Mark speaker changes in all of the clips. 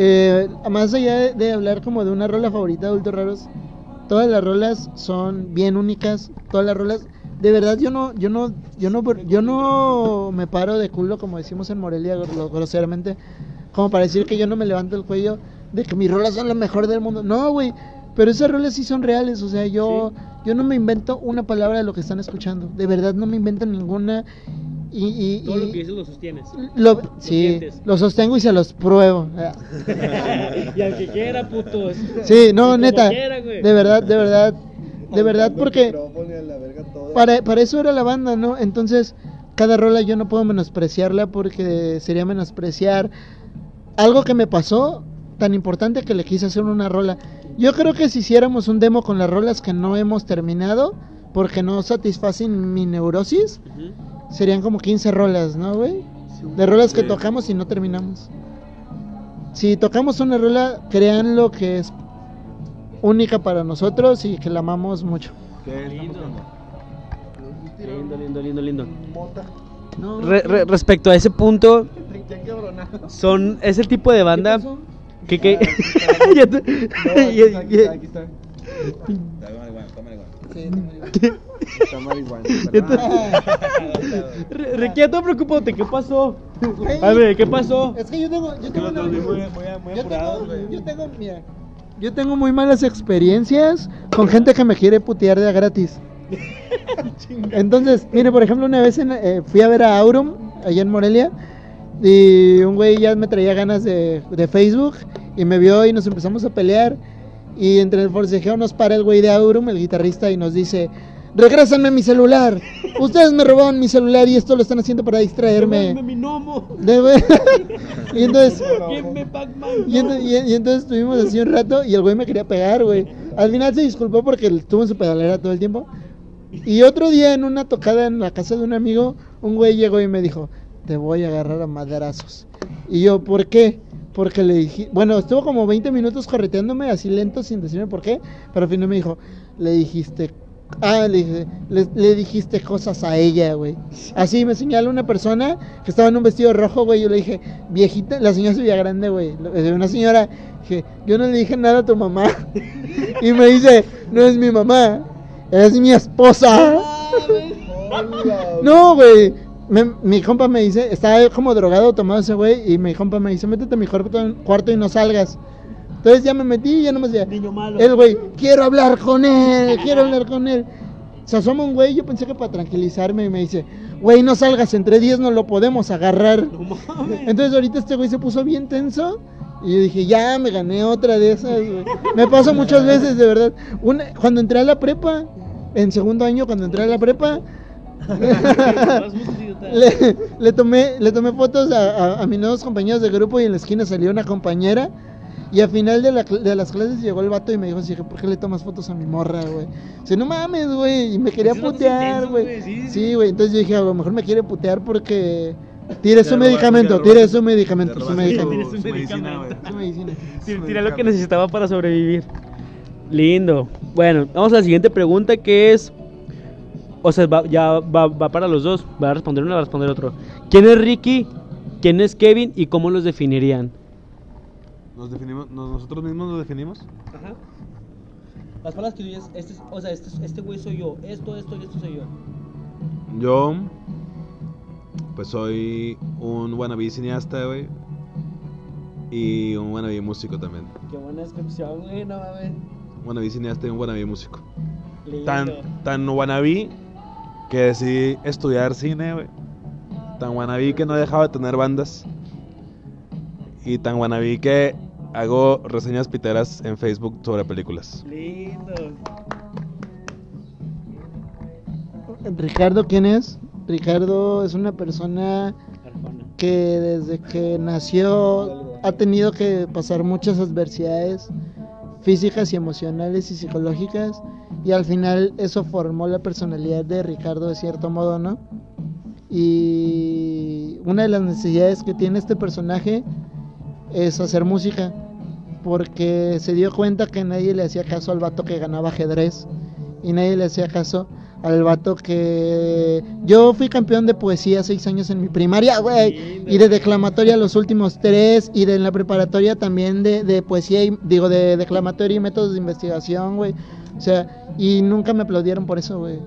Speaker 1: Eh, más allá de, de hablar como de una rola favorita de Adultos Raros, todas las rolas son bien únicas, todas las rolas de verdad yo no yo no yo no yo no me paro de culo como decimos en Morelia gro- groseramente como para decir que yo no me levanto el cuello de que mis rolas son lo mejor del mundo. No güey pero esas rolas sí son reales o sea yo yo no me invento una palabra de lo que están escuchando de verdad no me invento ninguna y, y,
Speaker 2: Todo lo que dices lo sostienes.
Speaker 1: lo, sí
Speaker 2: sientes.
Speaker 1: lo sostengo y se los pruebo
Speaker 2: y al que quiera, putos.
Speaker 1: sí no neta
Speaker 2: quiera, güey.
Speaker 1: de verdad de verdad de verdad porque para, para eso era la banda, ¿no? Entonces, cada rola yo no puedo menospreciarla porque sería menospreciar algo que me pasó tan importante que le quise hacer una rola. Yo creo que si hiciéramos un demo con las rolas que no hemos terminado, porque no satisfacen mi neurosis, serían como 15 rolas, ¿no, güey? De rolas que tocamos y no terminamos. Si tocamos una rola, créanlo que es única para nosotros y que la amamos mucho.
Speaker 3: ¿Qué
Speaker 2: Lindo. Lindo, lindo, lindo, lindo.
Speaker 3: Mota.
Speaker 1: No,
Speaker 2: Re- re- respecto a ese punto, son es el tipo de banda que que
Speaker 3: marihuana. Está marihuana.
Speaker 2: ¿qué pasó? A ver, ¿qué pasó?
Speaker 1: Es que yo tengo, yo tengo, una- yo tengo,
Speaker 3: güey.
Speaker 1: yo tengo, mira, yo tengo muy malas experiencias con gente que me quiere putear de a gratis. Entonces, mire, por ejemplo, una vez en- eh, fui a ver a Aurum, allá en Morelia, y un güey ya me traía ganas de, de Facebook, y me vio y nos empezamos a pelear, y entre el forcejeo nos para el güey de Aurum, el guitarrista, y nos dice, regrésame mi celular, ustedes me robaron mi celular y esto lo están haciendo para distraerme.
Speaker 2: Mi gnomo.
Speaker 1: Y entonces... Y, ento- y- y entonces estuvimos así un rato y el güey me quería pegar, güey. Al final se disculpó porque estuvo en su pedalera todo el tiempo. Y otro día en una tocada en la casa de un amigo, un güey llegó y me dijo, te voy a agarrar a madrazos. Y yo, ¿por qué? Porque le dije, bueno, estuvo como 20 minutos correteándome así lento sin decirme por qué, pero al final me dijo, le dijiste, ah, le, dije, le, le dijiste cosas a ella, güey. Así me señaló una persona que estaba en un vestido rojo, güey, yo le dije, viejita, la señora se veía grande, güey, eh, una señora, dije, yo no le dije nada a tu mamá. y me dice, no es mi mamá, es mi esposa.
Speaker 3: Hola,
Speaker 1: No, güey. Me- mi compa me dice, estaba como drogado tomado ese güey, y mi compa me dice, métete a mi cuarto, y no salgas. Entonces ya me metí y ya no me decía,
Speaker 2: Niño malo.
Speaker 1: el güey, quiero hablar con él, quiero hablar con él. Se asoma un güey, yo pensé que para tranquilizarme, y me dice, güey, no salgas, entre 10 no lo podemos agarrar.
Speaker 2: No mames.
Speaker 1: Entonces ahorita este güey se puso bien tenso. Y yo dije, ya me gané otra de esas, güey. Me pasó muchas veces, de verdad. Una, cuando entré a la prepa, en segundo año, cuando entré a la prepa, le, le tomé, le tomé fotos a, a- a mis nuevos compañeros de grupo y en la esquina salió una compañera. Y al final de, la cl- de las clases llegó el vato y me dijo así, ¿por qué le tomas fotos a mi morra, güey? Dice, no mames, güey. Y me quería putear, güey.
Speaker 2: güey, sí,
Speaker 1: güey. Entonces yo dije, a lo mejor me quiere putear porque tire su medicamento, tire su medicamento, su medicamento.
Speaker 2: su
Speaker 3: su medicina,
Speaker 2: tira lo que necesitaba para sobrevivir. Lindo. Bueno, vamos a la siguiente pregunta que es. O sea, va- ya va, va para los dos. Va a responder uno, va a responder otro. ¿Quién es Ricky? ¿Quién es Kevin? ¿Y cómo los definirían?
Speaker 3: Nos definimos, nos- nosotros mismos nos definimos.
Speaker 2: Ajá. Las palabras que dices, este, es- o sea, este, es- este güey soy yo. Esto, esto y esto soy yo.
Speaker 3: Yo, pues soy un wannabe cineasta, güey. Y un wannabe músico también.
Speaker 2: Qué buena descripción, güey, no mames.
Speaker 3: Wannabe cineasta y un wannabe músico.
Speaker 2: Lindo.
Speaker 3: Tan, tan wannabe que decidí estudiar cine, güey. Tan wannabe que no dejaba de tener bandas. Y tan wannabe que hago reseñas piteras en Facebook sobre películas.
Speaker 2: Lindo.
Speaker 1: Ricardo, ¿quién es? Ricardo es una persona que desde que nació ha tenido que pasar muchas adversidades físicas y emocionales y psicológicas y al final eso formó la personalidad de Ricardo de cierto modo, ¿no? Y una de las necesidades que tiene este personaje es hacer música porque se dio cuenta que nadie le hacía caso al vato que ganaba ajedrez y nadie le hacía caso al vato que yo fui campeón de poesía seis años en mi primaria, güey, y de declamatoria los últimos tres, y de en la preparatoria también de, de poesía, y, digo, de declamatoria y métodos de investigación, güey. O sea, y nunca me aplaudieron por eso, güey.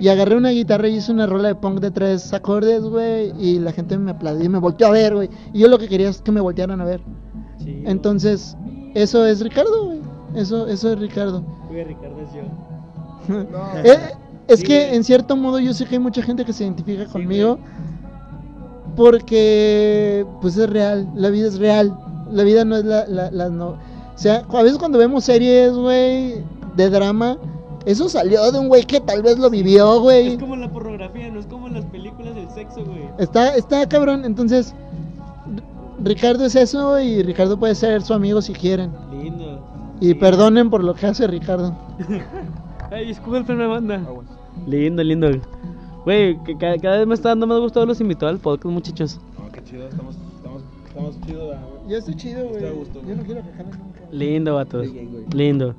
Speaker 1: Y agarré una guitarra y hice una rola de punk de tres acordes, güey, y la gente me aplaudió y me volteó a ver, güey. Y yo lo que quería es que me voltearan a ver.
Speaker 2: Sí,
Speaker 1: Entonces, eso es Ricardo, güey. Eso, eso es Ricardo.
Speaker 2: güey, Ricardo es yo.
Speaker 1: Eh, es
Speaker 2: Sí,
Speaker 1: que en cierto modo yo sé que hay mucha gente que se identifica
Speaker 2: Sí,
Speaker 1: conmigo porque pues es real, la vida es real, la vida no es la, la, la no, o sea, a veces cuando vemos series, güey, de drama, eso salió de un güey que tal vez lo vivió, güey.
Speaker 2: Es como la pornografía, no es como las películas del sexo, güey.
Speaker 1: Está, está cabrón, entonces Ricardo es eso y Ricardo puede ser su amigo si quieren.
Speaker 2: Lindo.
Speaker 1: Y
Speaker 2: Sí.
Speaker 1: perdonen por lo que hace Ricardo.
Speaker 2: Ay, el freno de banda. Lindo, lindo. Güey, que ca- cada, vez me está dando más gusto los invitados al podcast, muchachos.
Speaker 3: No, qué chido, estamos, estamos, estamos chidos, güey.
Speaker 1: Yo estoy chido,
Speaker 3: güey.
Speaker 1: Yo no quiero que nunca.
Speaker 2: Lindo, vatos. Lindo.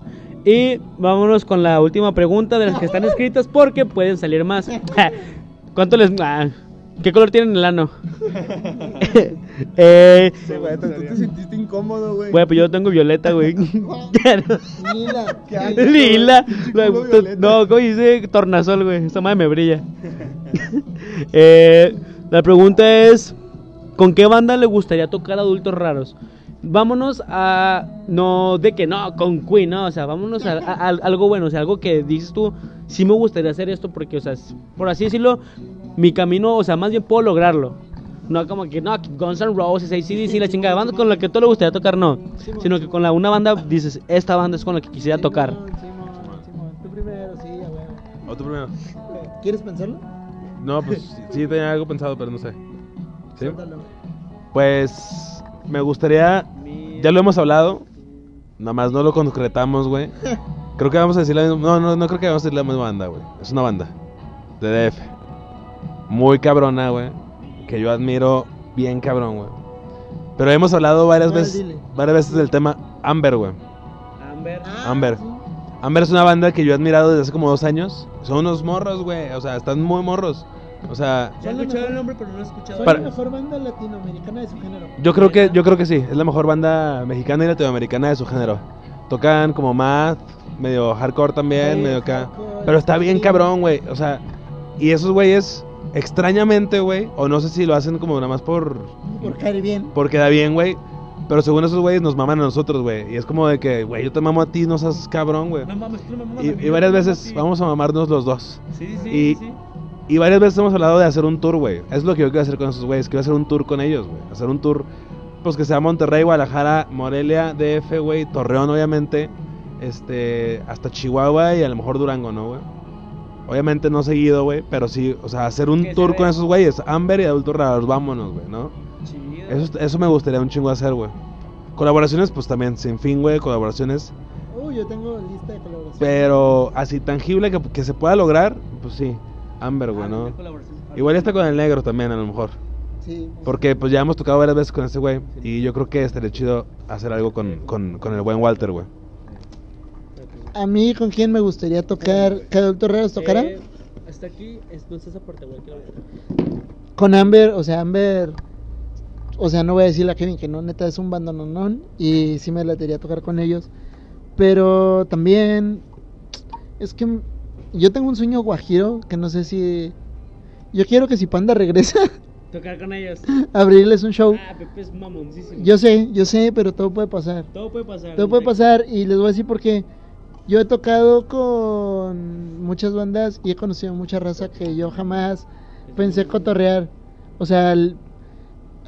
Speaker 2: Y vámonos con la última pregunta de las que están escritas porque pueden salir más. ¿Cuánto les.? ah, ¿Qué color tienen el ano? eh,
Speaker 3: Sí, güey, tú, tú te sentiste incómodo, güey.
Speaker 2: güey, pues yo tengo violeta, güey.
Speaker 1: Lila.
Speaker 3: Qué asco,
Speaker 2: Lila.
Speaker 3: violeta.
Speaker 2: No, como dice tornasol, güey. Esta madre me brilla. Eh, la pregunta es: ¿con qué banda le gustaría tocar adultos raros? Vámonos a. No, de que no, con Queen, no. O sea, vámonos a, a- a algo bueno. O sea, algo que dices tú, sí me gustaría hacer esto porque, o sea, por así decirlo, mi camino, o sea, más bien puedo lograrlo. No como que, no, Guns N' Roses, ACDC, la chingada banda con la que todo le gustaría tocar, no. Sino que con la, una banda dices, esta banda es con la que quisiera tocar.
Speaker 1: Tú primero, sí.
Speaker 3: ¿O tú primero?
Speaker 1: ¿Quieres pensarlo?
Speaker 3: No, pues sí, tenía algo pensado, pero no sé. ¿Sí? Pues me gustaría, ya lo hemos hablado, nada más no lo concretamos, güey. Creo que vamos a decir la misma, no, no, no creo que vamos a decir la misma banda, güey. Es una banda de DF. Muy cabrona, güey. Que yo admiro bien cabrón, güey. Pero hemos hablado varias veces,
Speaker 1: Dile.
Speaker 3: varias veces del tema Amber, güey.
Speaker 2: Amber.
Speaker 1: Ah,
Speaker 3: Amber.
Speaker 1: sí.
Speaker 3: Amber es una banda que yo he admirado desde hace como dos años. Son unos morros, güey. O sea, están muy morros. O sea,
Speaker 2: Ya he escuchado el nombre, pero no he escuchado.
Speaker 1: Son
Speaker 3: Para-
Speaker 1: la mejor banda latinoamericana de su género.
Speaker 3: Yo creo que, yo creo que sí, es la mejor banda mexicana y latinoamericana de su género. Tocan como math, medio hardcore también,
Speaker 1: Sí,
Speaker 3: medio acá. Pero está bien
Speaker 1: sí.
Speaker 3: cabrón, güey. O sea, y esos güeyes, extrañamente, güey, o no sé si lo hacen como nada más por,
Speaker 1: Por caer bien.
Speaker 3: por quedar bien, güey. Pero según esos güeyes nos maman a nosotros, güey. Y es como de que, güey, yo te mamo a ti, no seas cabrón, güey.
Speaker 2: No mames, tú no me mamas
Speaker 3: Y,
Speaker 2: a mí,
Speaker 3: y varias
Speaker 2: a
Speaker 3: veces vamos a mamarnos los dos.
Speaker 2: Sí, sí,
Speaker 3: y-
Speaker 2: sí.
Speaker 3: Y varias veces hemos hablado de hacer un tour, güey. Es lo que yo quiero hacer con esos güeyes. Quiero hacer un tour con ellos, güey. Hacer un tour, pues que sea Monterrey, Guadalajara, Morelia, DF, güey. Torreón, obviamente. Este, hasta Chihuahua y a lo mejor Durango, ¿no, güey? Obviamente no seguido, güey. Pero sí, o sea, hacer un tour con esos güeyes. Amber y Adultos Raros, vámonos, güey, ¿no?
Speaker 2: Chido.
Speaker 3: Eso, eso me gustaría un chingo hacer, güey. Colaboraciones, pues también, sin fin, güey. Colaboraciones.
Speaker 1: Uy, yo tengo lista de colaboración.
Speaker 3: Pero así tangible que, que se pueda lograr, pues sí. Amber, güey,
Speaker 2: Ah,
Speaker 3: ¿no?
Speaker 2: colaboración.
Speaker 3: Igual está con el negro también, a lo mejor.
Speaker 1: Sí.
Speaker 3: Porque pues ya hemos tocado varias veces con ese güey. Y yo creo que estaría chido hacer algo con, con, con el buen Walter, güey.
Speaker 1: A mí, ¿con quién me gustaría tocar? ¿Que Adultos Raros tocara?
Speaker 2: Eh, hasta aquí, es, no es esa parte, güey.
Speaker 1: Con Amber, o sea, Amber. O sea, no voy a decirle a Kevin que no, neta es un bandononón. Y sí me latería tocar con ellos. Pero también. Es que yo tengo un sueño guajiro que no sé si. Yo quiero que si Panda regresa,
Speaker 2: Tocar con ellos.
Speaker 1: abrirles un show.
Speaker 2: Ah, Pepe es mamoncísimo.
Speaker 1: Yo sé, yo sé, pero todo puede pasar.
Speaker 2: Todo puede pasar.
Speaker 1: Todo puede pasar y les voy a decir por qué. Yo he tocado con muchas bandas y he conocido mucha raza que yo jamás pensé cotorrear. O sea, el-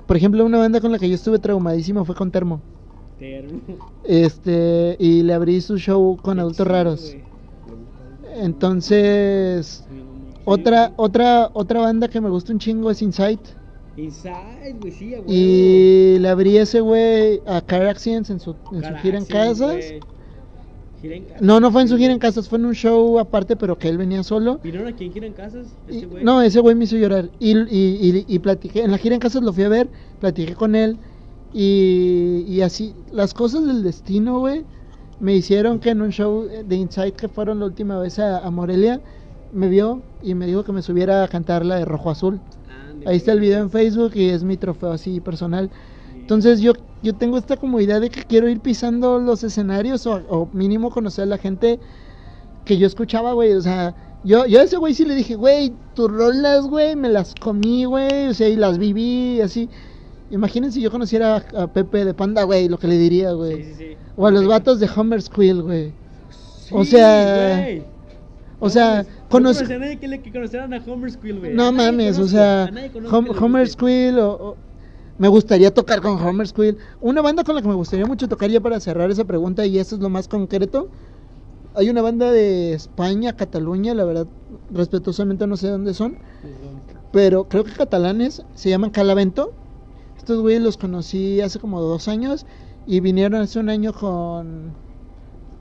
Speaker 1: por ejemplo, una banda con la que yo estuve traumadísimo fue con Termo.
Speaker 2: Termo.
Speaker 1: Este, y le abrí su show con adultos raros. Entonces, otra otra otra banda que me gusta un chingo es Insight
Speaker 2: Inside, güey, sí,
Speaker 1: y le abrí ese güey a Car Accidents en su, en su gira en casas.
Speaker 2: Gira en casas.
Speaker 1: No, no fue en su gira en casas, fue en un show aparte, pero que él venía solo.
Speaker 2: ¿Vieron a quién gira en casas? Güey.
Speaker 1: no, ese güey me hizo llorar. Y, y, y, y platiqué, en la gira en casas lo fui a ver, platiqué con él. Y, y así, las cosas del destino, güey, me hicieron que en un show de Insight que fueron la última vez a, a Morelia, me vio y me dijo que me subiera a cantar la de Rojo Azul. Ahí está el video en Facebook y es mi trofeo así personal. Entonces yo, yo tengo esta comodidad de que quiero ir pisando los escenarios o, o mínimo conocer a la gente que yo escuchaba, güey. O sea, yo, yo a ese güey sí le dije, güey, tus rolas, güey, me las comí, güey. O sea, y las viví, así. Imagínense si yo conociera a, a Pepe de Panda, güey, lo que le diría, güey.
Speaker 2: Sí, sí, sí.
Speaker 1: O a los vatos de Homer Squill, güey. O sea. O sea,
Speaker 2: No
Speaker 1: conozco...
Speaker 2: conocía a nadie que, le, que conocieran a Homer Squill, güey.
Speaker 1: No
Speaker 2: nadie
Speaker 1: mames, o sea, Hom- Homer. Squill o, o- me gustaría tocar con Homer Squill. Una banda con la que me gustaría mucho tocar ya para cerrar esa pregunta y eso es lo más concreto. Hay una banda de España, Cataluña, la verdad, respetuosamente no sé dónde son, pero creo que catalanes, se llaman Calavento. Estos güeyes los conocí hace como dos años y vinieron hace un año con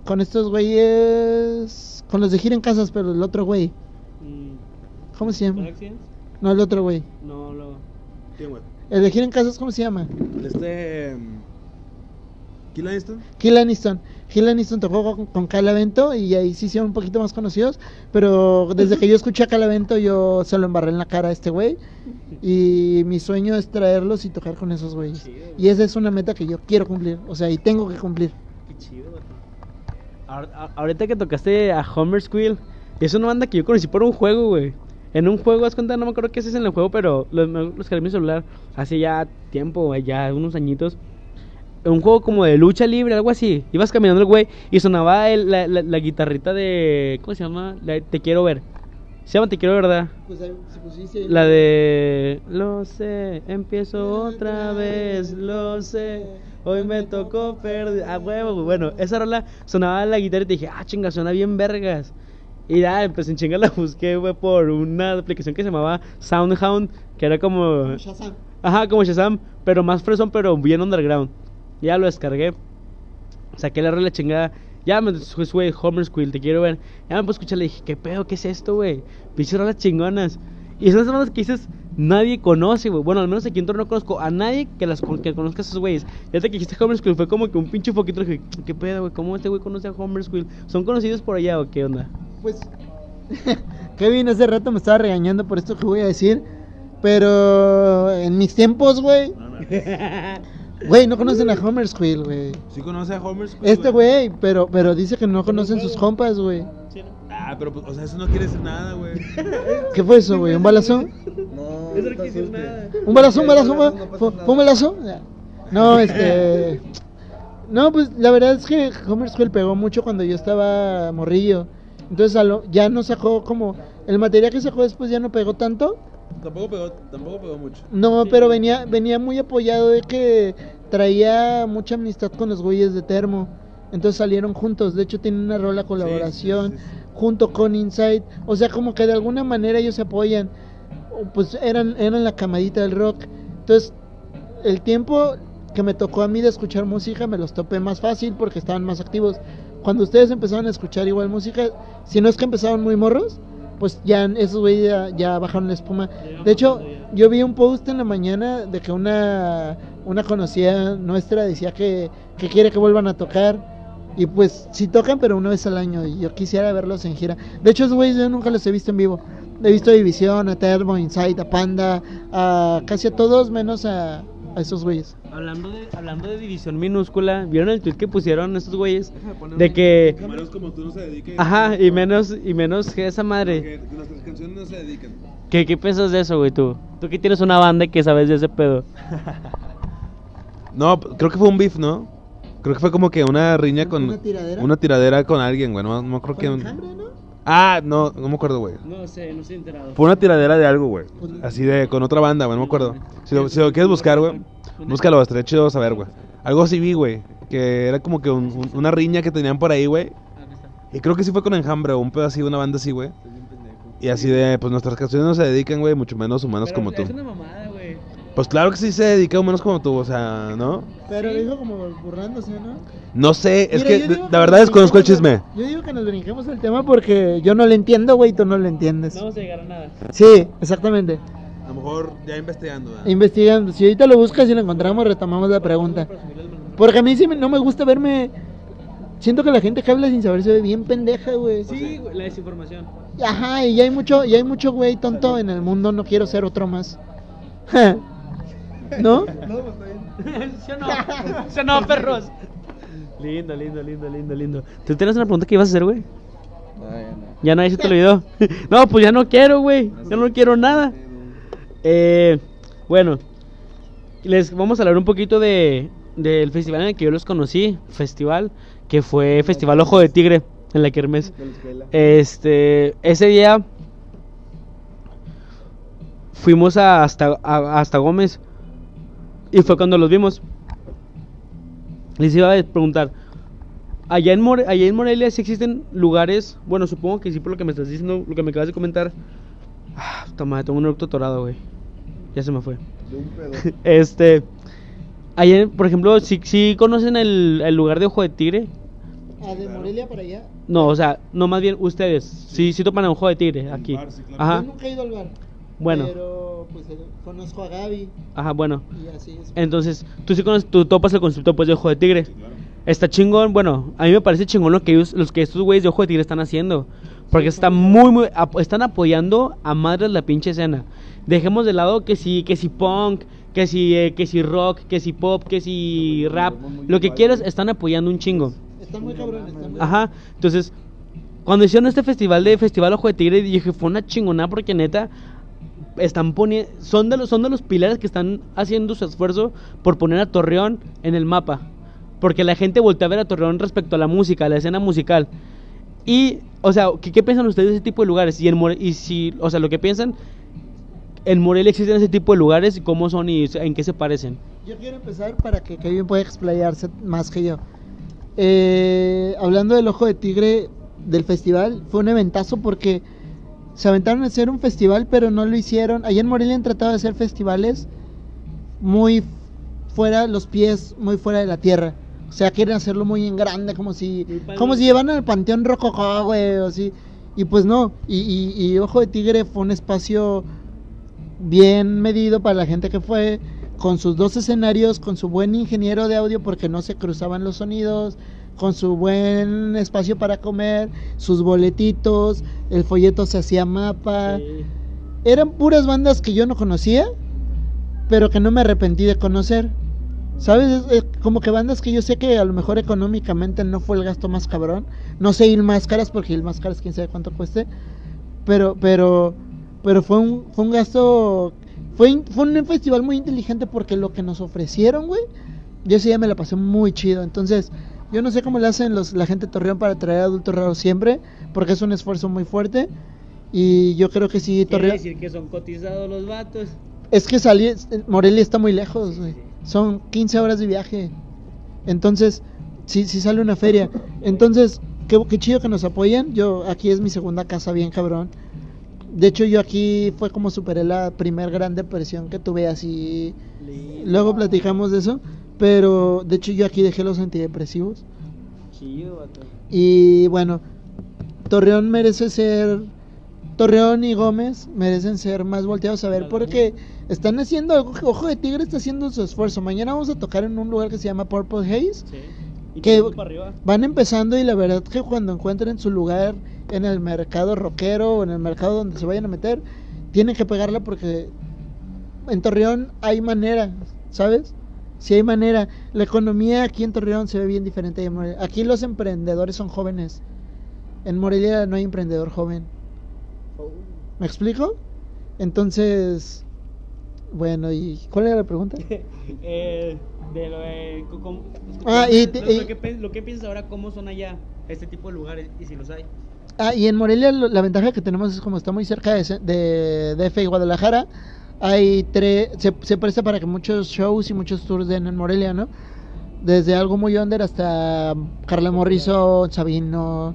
Speaker 1: con estos güeyes, con los de Gira en Casas, pero el otro güey,
Speaker 2: Mm,
Speaker 1: ¿cómo se llama? No, el otro güey.
Speaker 2: No, lo...
Speaker 3: ¿Quién, güey?
Speaker 1: El de Gira en Casas, ¿cómo se llama?
Speaker 3: Este. ¿Kill Aniston?
Speaker 1: Gil Aniston. Gil Aniston tocó con, con Calavento y ahí sí hicieron un poquito más conocidos. Pero desde que yo escuché a Calavento, yo se lo embarré en la cara a este güey. Y mi sueño es traerlos y tocar con esos güeyes.
Speaker 2: Chido, güey.
Speaker 1: Y esa es una meta que yo quiero cumplir. O sea, y tengo que cumplir.
Speaker 2: Qué chido, güey. Ahorita que tocaste a Homer Squill, es una banda que yo conocí por un juego, güey. En un juego, haz cuenta, no me acuerdo qué haces en el juego, pero los, los cargué en mi celular hace ya tiempo, ya unos añitos. Un juego como de lucha libre, algo así. Ibas caminando el güey y sonaba el- la, la- la guitarrita de. ¿Cómo se llama? La Te quiero ver. Se llama Te quiero ver, ¿verdad?
Speaker 1: Pues ahí, si pusiste-
Speaker 2: La de Lo sé, empiezo otra vez, lo sé. Hoy me tocó perder. Ah, huevo. Bueno, esa rola sonaba la guitarra y te dije, ah, chinga, suena bien vergas. Y ya, pues en chinga la busqué, güey, por una aplicación que se llamaba Soundhound, que era como.
Speaker 1: Shazam.
Speaker 2: Ajá, como Shazam, pero más fresón, pero bien underground. Ya lo descargué. Saqué la rola chingada. Ya me pues, güey, Homer Squill, te quiero ver. Ya me puse a escuchar, le dije, ¿qué pedo? ¿Qué es esto, güey? Pinches rolas chingonas. Y son esas bandas que dices, nadie conoce, güey. Bueno, al menos aquí en Torno no conozco a nadie que las que conozca a esos güeyes. Ya te que dijiste Homer Squill, fue como que un pinche foquito. Dije, ¿qué pedo, güey? ¿Cómo este güey conoce a Homer Squill? ¿Son conocidos por allá o qué onda?
Speaker 1: Pues Kevin hace rato me estaba regañando por esto que voy a decir, pero en mis tiempos, güey, güey, no conocen a Homer Squill, güey.
Speaker 3: Sí conoce a Homer Squill,
Speaker 1: Este güey, pero pero dice que no conocen sus compas, güey.
Speaker 3: Ah, pero pues, o sea, eso no quiere decir nada, güey.
Speaker 1: ¿Qué fue eso, güey? ¿Un balazo?
Speaker 4: No,
Speaker 2: Eso no quiere decir nada.
Speaker 1: ¿Un balazo, un balazo, un
Speaker 4: No
Speaker 1: balazo? No, este... No, pues la verdad es que Homer Squill pegó mucho cuando yo estaba morrillo. Entonces ya no sacó como... El material que sacó después ya no pegó tanto.
Speaker 3: Tampoco pegó, tampoco pegó mucho.
Speaker 1: No, pero venía, venía muy apoyado de que traía mucha amistad con los güeyes de Termo. Entonces salieron juntos. De hecho, tienen una rola colaboración
Speaker 3: sí, sí, sí.
Speaker 1: junto con Inside. O sea, como que de alguna manera ellos se apoyan. Pues eran, eran la camadita del rock. Entonces, el tiempo que me tocó a mí de escuchar música me los topé más fácil porque estaban más activos. Cuando ustedes empezaron a escuchar igual música, si no es que empezaron muy morros, pues ya esos güeyes ya, ya bajaron la espuma. De hecho, yo vi un post en la mañana de que una, una conocida nuestra decía que, que quiere que vuelvan a tocar. Y pues sí tocan, pero una vez al año. Y yo quisiera verlos en gira. De hecho, esos güeyes yo nunca los he visto en vivo. He visto a División, a Termo, Inside, a Panda, a casi a todos menos a, a esos güeyes.
Speaker 2: Hablando de, hablando de división minúscula, ¿vieron el tweet que pusieron estos güeyes? De que.
Speaker 3: Menos como tú no se dediquen.
Speaker 2: Ajá, y menos, y menos que esa madre.
Speaker 3: Que, nuestras canciones no se dedican.
Speaker 2: ¿Qué, ¿Qué piensas de eso, güey, tú? Tú que tienes una banda y que sabes de ese pedo.
Speaker 3: No, creo que fue un beef, ¿no? Creo que fue como que una riña con.
Speaker 1: ¿Una tiradera?
Speaker 3: Una tiradera con alguien, güey. No, no creo que.
Speaker 1: ¿Con Enjambre, no?
Speaker 3: Ah, no, no me acuerdo, güey.
Speaker 2: No sé, no estoy enterado.
Speaker 3: Fue una tiradera de algo, güey. Así de, con otra banda, güey, no me acuerdo. Si lo, si lo quieres buscar, güey, búscalo, estaría chido saber, güey. Algo así vi, güey, que era como que un- un- una riña que tenían por ahí, güey. Y creo que sí fue con Enjambre o un pedo así, una banda así, güey. Y así de, pues nuestras canciones no se dedican, güey, mucho menos humanos como tú.
Speaker 2: Es una mamada.
Speaker 3: Pues claro que sí se dedica a humanos como tú, o sea, ¿no?
Speaker 1: Pero
Speaker 2: Sí.
Speaker 1: dijo como burlándose, ¿no?
Speaker 3: No sé, es que la verdad desconozco el chisme.
Speaker 1: Yo digo que nos brinquemos el tema porque yo no le entiendo, güey, tú no le entiendes.
Speaker 2: No vamos a llegar a nada.
Speaker 1: Sí, exactamente.
Speaker 3: A lo mejor ya investigando,
Speaker 1: Investigando. Si ahorita lo buscas y lo encontramos, retomamos la pregunta. Porque a mí sí me- no me gusta verme. Siento que la gente que habla sin saber se ve bien pendeja, güey.
Speaker 2: Sí, güey, la desinformación.
Speaker 1: Ajá, y hay mucho, y hay mucho güey tonto en el mundo, no quiero ser otro más. ¿No?
Speaker 2: ¿Sí o no? ¿Sí o no, perros? Lindo, lindo, lindo, lindo, lindo. ¿Tú tienes una pregunta que ibas a hacer, güey?
Speaker 4: No, ya no.
Speaker 2: Ya nadie se te olvidó. no, pues ya no quiero, güey. Ya no quiero nada. Eh, bueno, les vamos a hablar un poquito de del festival en el que yo los conocí, festival que fue Festival Ojo de Tigre en la Kermés. Este, ese día fuimos a- hasta a- hasta Gómez y fue cuando los vimos. Les iba a preguntar, allá en More- allá en Morelia sí existen lugares, bueno, supongo que sí por lo que me estás diciendo, lo que me acabas de comentar. Ah, toma, tengo un eructo torado, güey. Ya se me fue.
Speaker 4: De un pedo.
Speaker 2: Este, allá, por ejemplo, si si conocen el, el lugar de Ojo de Tigre?
Speaker 1: Ah, de Morelia para allá.
Speaker 2: No, o sea, no más bien ustedes. Sí, sí, topan a Ojo de Tigre aquí.
Speaker 3: bar, sí, claro.
Speaker 2: Ajá.
Speaker 1: Yo nunca he ido al bar.
Speaker 2: Bueno.
Speaker 1: Pero pues eh, conozco a Gaby
Speaker 2: Ajá, bueno.
Speaker 1: y así es.
Speaker 2: Entonces, tú sí conoces, tú topas el concepto pues de Ojo de Tigre. Está chingón, bueno, a mí me parece chingón lo que ellos, los que estos güeyes de Ojo de Tigre están haciendo. Porque
Speaker 1: Sí,
Speaker 2: está
Speaker 1: son-
Speaker 2: muy, muy, ap- están apoyando a madres la pinche escena. Dejemos de lado que si, que si punk, que si, eh, que si rock, que si pop, que si rap, lo que quieras, están apoyando un chingo.
Speaker 1: Están muy cabrones. Están muy
Speaker 2: Ajá, entonces, cuando hicieron este festival de Festival Ojo de Tigre, dije, fue una chingonada porque neta, están poniendo, son de los, son de los pilares que están haciendo su esfuerzo por poner a Torreón en el mapa. Porque la gente voltea a ver a Torreón respecto a la música, a la escena musical. Y, o sea, ¿qué, qué piensan ustedes de ese tipo de lugares? Y, en More- y si, o sea, lo que piensan, en Morelia existen ese tipo de lugares y cómo son y en qué se parecen.
Speaker 1: Yo quiero empezar para que Kevin pueda explayarse más que yo. Eh, hablando del Ojo de Tigre del festival, fue un eventazo porque se aventaron a hacer un festival, pero no lo hicieron. Allá en Morelia han tratado de hacer festivales muy fuera, los pies muy fuera de la tierra. O sea, quieren hacerlo muy en grande, como si, como si llevan al Panteón Rococó, güey, o así. Y pues no, y, y- y Ojo de Tigre fue un espacio bien medido para la gente que fue, con sus dos escenarios, con su buen ingeniero de audio porque no se cruzaban los sonidos, con su buen espacio para comer, sus boletitos, el folleto se hacía mapa. Eran puras bandas que yo no conocía, pero que no me arrepentí de conocer. ¿Sabes? Es- es como que bandas que yo sé que a lo mejor económicamente no fue el gasto más cabrón. No sé ir máscaras porque ir máscaras quién sabe cuánto cueste. Pero, pero, pero fue un, fue un gasto. Fue, fue un festival muy inteligente porque lo que nos ofrecieron, güey. Yo ese día me la pasé muy chido. Entonces, yo no sé cómo le hacen los, la gente de Torreón para traer adultos raros siempre. Porque es un esfuerzo muy fuerte. Y yo creo que sí, Torreón.
Speaker 2: que son cotizados los vatos.
Speaker 1: Es que salí, Morelia está muy lejos, güey. Son 15 horas de viaje. Entonces, sí, sí sale una feria. Entonces, qué, qué chido que nos apoyen. Yo, aquí es mi segunda casa, bien cabrón. De hecho, yo aquí fue como superé la primer gran depresión que tuve así. Luego platicamos de eso. Pero, de hecho, yo aquí dejé los antidepresivos.
Speaker 2: Chido.
Speaker 1: Y bueno, Torreón merece ser. Torreón y Gómez merecen ser más volteados a ver porque están haciendo. Ojo de Tigre está haciendo su esfuerzo. Mañana vamos a tocar en un lugar que se llama Purple Haze.
Speaker 2: Sí. ¿Y
Speaker 1: Que van empezando y la verdad que cuando encuentren su lugar en el mercado rockero o en el mercado donde se vayan a meter, tienen que pegarla porque en Torreón hay manera, ¿sabes? Si hay manera. La economía aquí en Torreón se ve bien diferente. Aquí los emprendedores son jóvenes. En Morelia no hay emprendedor joven. ¿Me explico? Entonces, bueno, ¿y cuál era la pregunta?
Speaker 2: eh, de lo, de co- cómo-
Speaker 1: Ah, y
Speaker 2: lo,
Speaker 1: y-
Speaker 2: que, lo que piensas ahora, ¿cómo son allá este tipo de lugares y si los hay?
Speaker 1: Ah, y en Morelia lo- la ventaja que tenemos es como está muy cerca de, de DF y Guadalajara, hay tres, se, se presta para que muchos shows y muchos tours den en Morelia, ¿no? Desde algo muy under hasta Carla Morrison, Sabino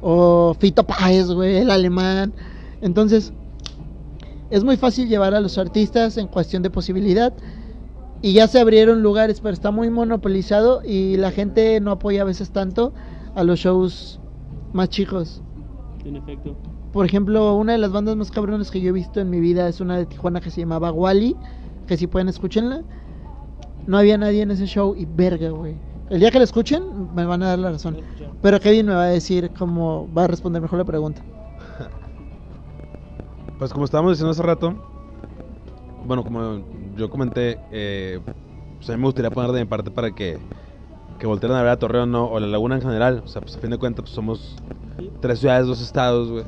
Speaker 1: o Fito Páez, güey, el alemán. Entonces, es muy fácil llevar a los artistas en cuestión de posibilidad. Y ya se abrieron lugares, pero está muy monopolizado y la gente no apoya a veces tanto a los shows más chicos.
Speaker 2: En efecto.
Speaker 1: Por ejemplo, una de las bandas más cabrones que yo he visto en mi vida es una de Tijuana que se llamaba Wally, que si pueden escúchenla. No había nadie en ese show y verga, güey. El día que la escuchen me van a dar la razón. Pero Kevin me va a decir cómo va a responder mejor la pregunta.
Speaker 3: Pues como estábamos diciendo hace rato, bueno, como yo comenté, eh, pues a mí me gustaría poner de mi parte para que, que volteen a ver a Torreón ¿no? o la Laguna en general. O sea, pues a fin de cuentas pues somos tres ciudades, dos estados, güey.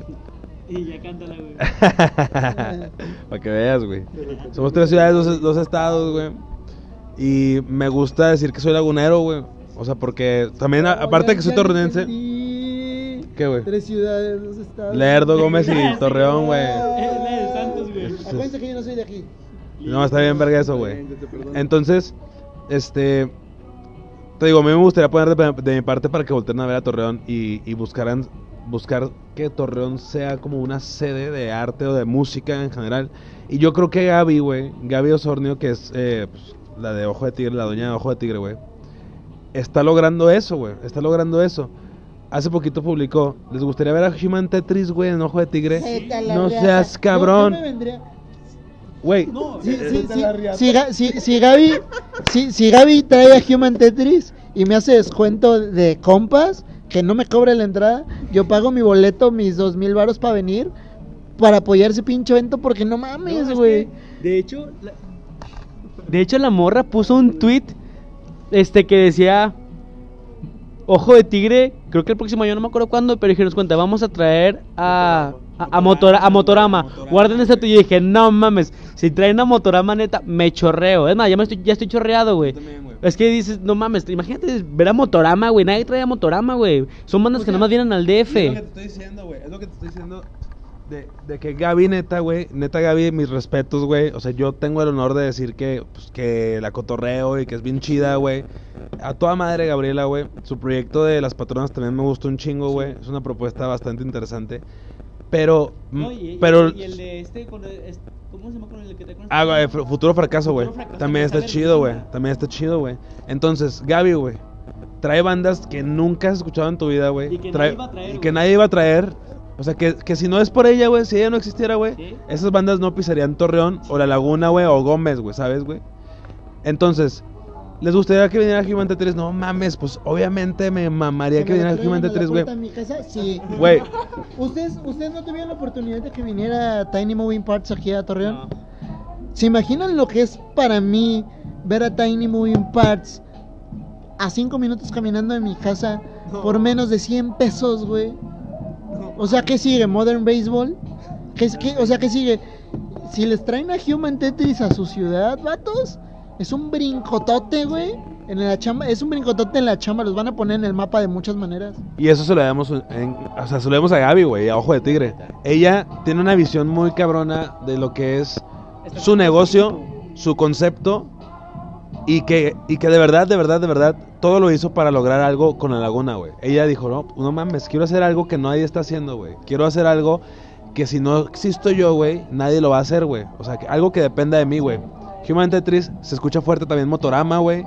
Speaker 2: Y ya cántala, güey.
Speaker 3: Para que veas, güey. Somos tres ciudades, dos, dos estados, güey. Y me gusta decir que soy lagunero, güey. O sea, porque también, a- aparte de que soy torrenense.
Speaker 1: ¿Qué,
Speaker 3: ¿Qué, güey?
Speaker 1: Tres ciudades, dos estados.
Speaker 3: Lerdo, Gómez y Torreón, güey.
Speaker 2: Es la de Santos, güey.
Speaker 1: Acuérdense que yo no soy de aquí.
Speaker 3: No, está bien verga eso, güey. Entonces, este... Te digo, a mí me gustaría poner de, de mi parte para que volteen a ver a Torreón y, y buscaran buscar que Torreón sea como una sede de arte o de música en general. Y yo creo que Gaby, güey, Gaby Osornio, que es eh, pues, la de Ojo de Tigre, la doña de Ojo de Tigre, güey, está logrando eso, güey, está logrando eso. Hace poquito publicó, ¿les gustaría ver a Human Tetris, güey, en Ojo de Tigre?
Speaker 1: La
Speaker 3: No seas cabrón. Güey,
Speaker 1: Sí, sí, sí, si, Ga- si, si Gaby, si, si Gaby trae a Human Tetris y me hace descuento de compas, que no me cobre la entrada, yo pago mi boleto, mis dos mil varos para venir, para apoyar ese pinche evento, porque no mames,
Speaker 2: es
Speaker 1: güey.
Speaker 2: De hecho, la... de hecho la morra puso un tweet este que decía Ojo de tigre, creo que el próximo año no me acuerdo cuándo, pero dije, nos cuenta, vamos a traer a a, a, Motora- a Motorama. Guarden esta tuya y dije, no mames, si traen a Motorama neta, me chorreo. Es más, ya, me estoy, ya estoy chorreado, güey. Es que dices, no mames, imagínate ver a Motorama, güey. Nadie trae a Motorama, güey. Son bandas
Speaker 3: O
Speaker 2: que
Speaker 3: sea,
Speaker 2: nomás vienen al
Speaker 3: Es lo que te
Speaker 2: DF.
Speaker 3: estoy diciendo, güey. Es lo que te estoy diciendo. De, de que Gaby, neta, güey. Neta, Gaby, mis respetos, güey. O sea, yo tengo el honor de decir que, pues, que la cotorreo y que es bien chida, güey. A toda madre, Gabriela, güey. Su proyecto de las patronas también me gustó un chingo, güey. Es una propuesta bastante interesante. Pero. mm, pero.
Speaker 2: de este, ¿cómo se llama con el que te
Speaker 3: Ah, güey, futuro fracaso, güey. También
Speaker 2: está
Speaker 3: chido, güey. También está chido, güey. Entonces, Gaby, güey. Trae bandas que nunca has escuchado en tu vida, güey.
Speaker 2: Y que
Speaker 3: Trae-
Speaker 2: nadie iba a traer,
Speaker 3: y que nadie iba a traer. O sea, que, que si no es por ella, güey, si ella no existiera, güey,
Speaker 2: Sí.
Speaker 3: esas bandas no pisarían Torreón o La Laguna, güey, o Gómez, güey, ¿sabes, güey? Entonces, ¿les gustaría que viniera Human Tetris? No mames, pues obviamente me mamaría que
Speaker 1: me
Speaker 3: viniera
Speaker 1: la
Speaker 3: Tetris, güey.
Speaker 1: Sí.
Speaker 3: Güey,
Speaker 1: ¿Ustedes, ¿Ustedes no tuvieron la oportunidad de que viniera Tiny Moving Parts aquí a Torreón?
Speaker 2: No.
Speaker 1: ¿Se imaginan lo que es para mí ver a Tiny Moving Parts a 5 minutos caminando de mi casa por menos de 100 pesos, güey? O sea, ¿qué sigue? ¿Modern Baseball? ¿Qué, qué- o sea, ¿qué sigue? Si les traen a Human Tetris a su ciudad, vatos, es un brincotote, güey. En la chamba, es un brincotote en la chamba, los van a poner en el mapa de muchas maneras.
Speaker 3: Y eso se lo damos en, o sea, se lo damos a Gaby, güey, a Ojo de Tigre. Ella tiene una visión muy cabrona de lo que es su negocio, su concepto y que y que de verdad, de verdad, de verdad todo lo hizo para lograr algo con la laguna, güey. Ella dijo, "No, no mames, quiero hacer algo que nadie está haciendo, güey. Quiero hacer algo que si no existo yo, güey, nadie lo va a hacer, güey. O sea, que algo que dependa de mí, güey. Human Tetris se escucha fuerte también Motorama, güey.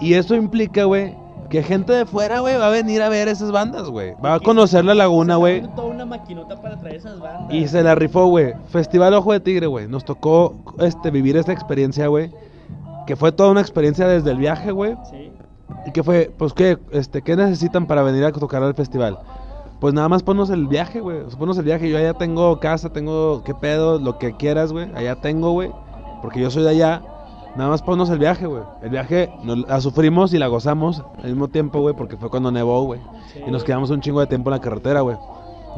Speaker 3: Y eso implica, güey, que gente de fuera, güey, va a venir a ver esas bandas, güey. Va a conocer la laguna, güey.
Speaker 2: Toda una maquinota para traer esas bandas.
Speaker 3: Y se la rifó, güey. Festival Ojo de Tigre, güey. Nos tocó este, vivir esta experiencia, güey. Que fue toda una experiencia desde el viaje, güey.
Speaker 2: Sí.
Speaker 3: Y que fue, pues, ¿qué, este, ¿qué necesitan para venir a tocar al festival? Pues nada más ponnos el viaje, güey. Ponnos el viaje. Yo allá tengo casa, tengo, ¿qué pedo? Lo que quieras, güey. Allá tengo, güey. Porque yo soy de allá. Nada más ponnos el viaje, güey. El viaje nos, la sufrimos y la gozamos al mismo tiempo, güey. Porque fue cuando nevó, güey. Y nos quedamos un chingo de tiempo en la carretera, güey.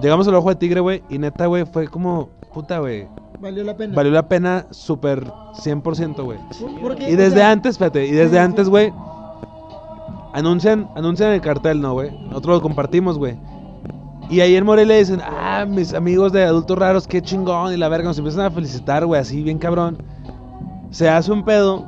Speaker 3: Llegamos al Ojo de Tigre, güey. Y neta, güey, fue como, puta, güey.
Speaker 1: Valió la pena.
Speaker 3: Valió la pena súper 100%, güey. Y desde antes, espérate, y desde antes, güey, anuncian, anuncian el cartel, ¿no, güey? Nosotros lo compartimos, güey. Y ahí en Morelia dicen, ah, mis amigos de adultos raros, qué chingón, y la verga, nos empiezan a felicitar, güey, así, bien cabrón. Se hace un pedo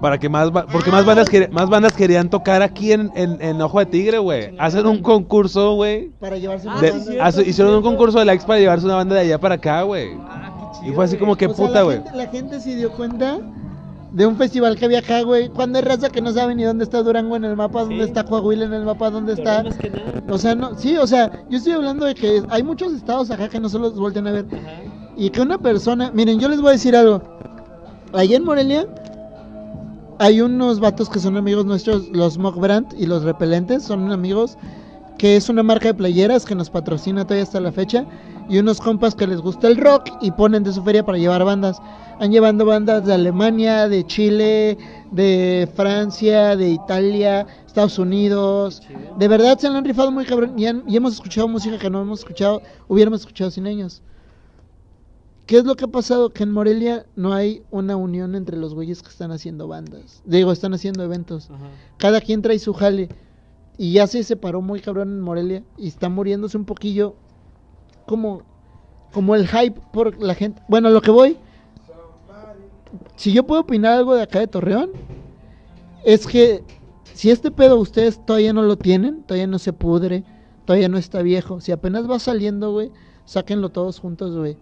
Speaker 3: para que más, porque más bandas, quer- más bandas querían tocar aquí en, en, en Ojo de Tigre, güey. Hacen un concurso, güey.
Speaker 1: Para llevarse una
Speaker 3: de-
Speaker 2: sí,
Speaker 1: banda.
Speaker 2: cierto,
Speaker 3: hace- hicieron un concurso de likes para llevarse una banda de allá para acá, güey.
Speaker 2: Ah, qué
Speaker 3: Y fue así como que
Speaker 1: O
Speaker 3: puta, güey.
Speaker 1: La gente se dio cuenta de un festival que había acá, güey. Cuando hay raza que no sabe ni dónde está Durango en el mapa, dónde está Coahuila en el mapa, dónde está.
Speaker 2: Más que nada.
Speaker 1: O sea, no, sí, o sea, yo estoy hablando de que hay muchos estados acá que no se los voltean a ver.
Speaker 2: Ajá.
Speaker 1: Y que una persona, miren, yo les voy a decir algo. Allá en Morelia hay unos vatos que son amigos nuestros, los Mock Brand y los Repelentes, son amigos que es una marca de playeras que nos patrocina todavía hasta la fecha, y unos compas que les gusta el rock y ponen de su feria para llevar bandas. Han llevando bandas de Alemania, de Chile, de Francia, de Italia, Estados Unidos. De verdad se han rifado muy cabrón y, han- y hemos escuchado música que no hemos escuchado, hubiéramos escuchado sin ellos. ¿Qué es lo que ha pasado? Que en Morelia no hay una unión entre los güeyes que están haciendo bandas. Digo, están haciendo eventos. Cada quien trae su jale. Y ya se separó muy cabrón en Morelia. Y está muriéndose un poquillo. Como, como el hype por la gente. Bueno, lo que voy. Si yo puedo opinar algo de acá de Torreón. Es que si este pedo ustedes todavía no lo tienen. Todavía no se pudre. Todavía no está viejo. Si apenas va saliendo, güey. Sáquenlo todos juntos, güey.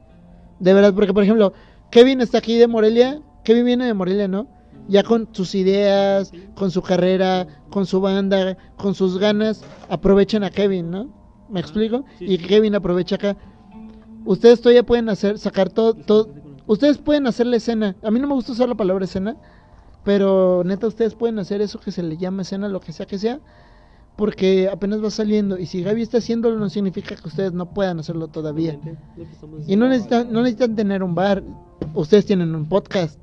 Speaker 1: De verdad, porque por ejemplo, Kevin está aquí de Morelia. Kevin viene de Morelia, ¿no? Ya con sus ideas, con su carrera, con su banda, con sus ganas, aprovechan a Kevin, ¿no? ¿Me explico?
Speaker 2: sí,
Speaker 1: y. Kevin aprovecha acá. Ustedes todavía pueden hacer, sacar todo, todo. Ustedes pueden hacer la escena. A mí no me gusta usar la palabra escena, pero neta, ustedes pueden hacer eso que se le llama escena, lo que sea que sea, porque apenas va saliendo. Y si Gaby está haciéndolo, no significa que ustedes no puedan hacerlo todavía. Y no necesitan, no necesitan tener un bar. Ustedes tienen un podcast.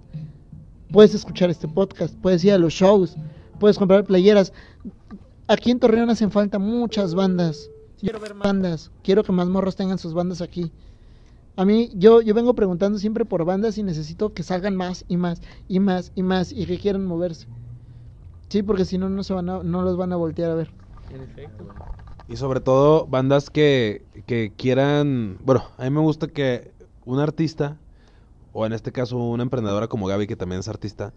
Speaker 1: Puedes escuchar este podcast. Puedes ir a los shows. Puedes comprar playeras. Aquí en Torreón hacen falta muchas bandas. Quiero ver más bandas. Quiero que más morros tengan sus bandas aquí. A mí, yo, yo vengo preguntando siempre por bandas y necesito que salgan más y más y más y más y que quieran moverse. Sí, porque si no, no, se van a, no los van a voltear a ver.
Speaker 2: En efecto.
Speaker 3: Y sobre todo bandas que, que quieran, bueno, a mí me gusta que un artista, o en este caso una emprendedora como Gaby, que también es artista,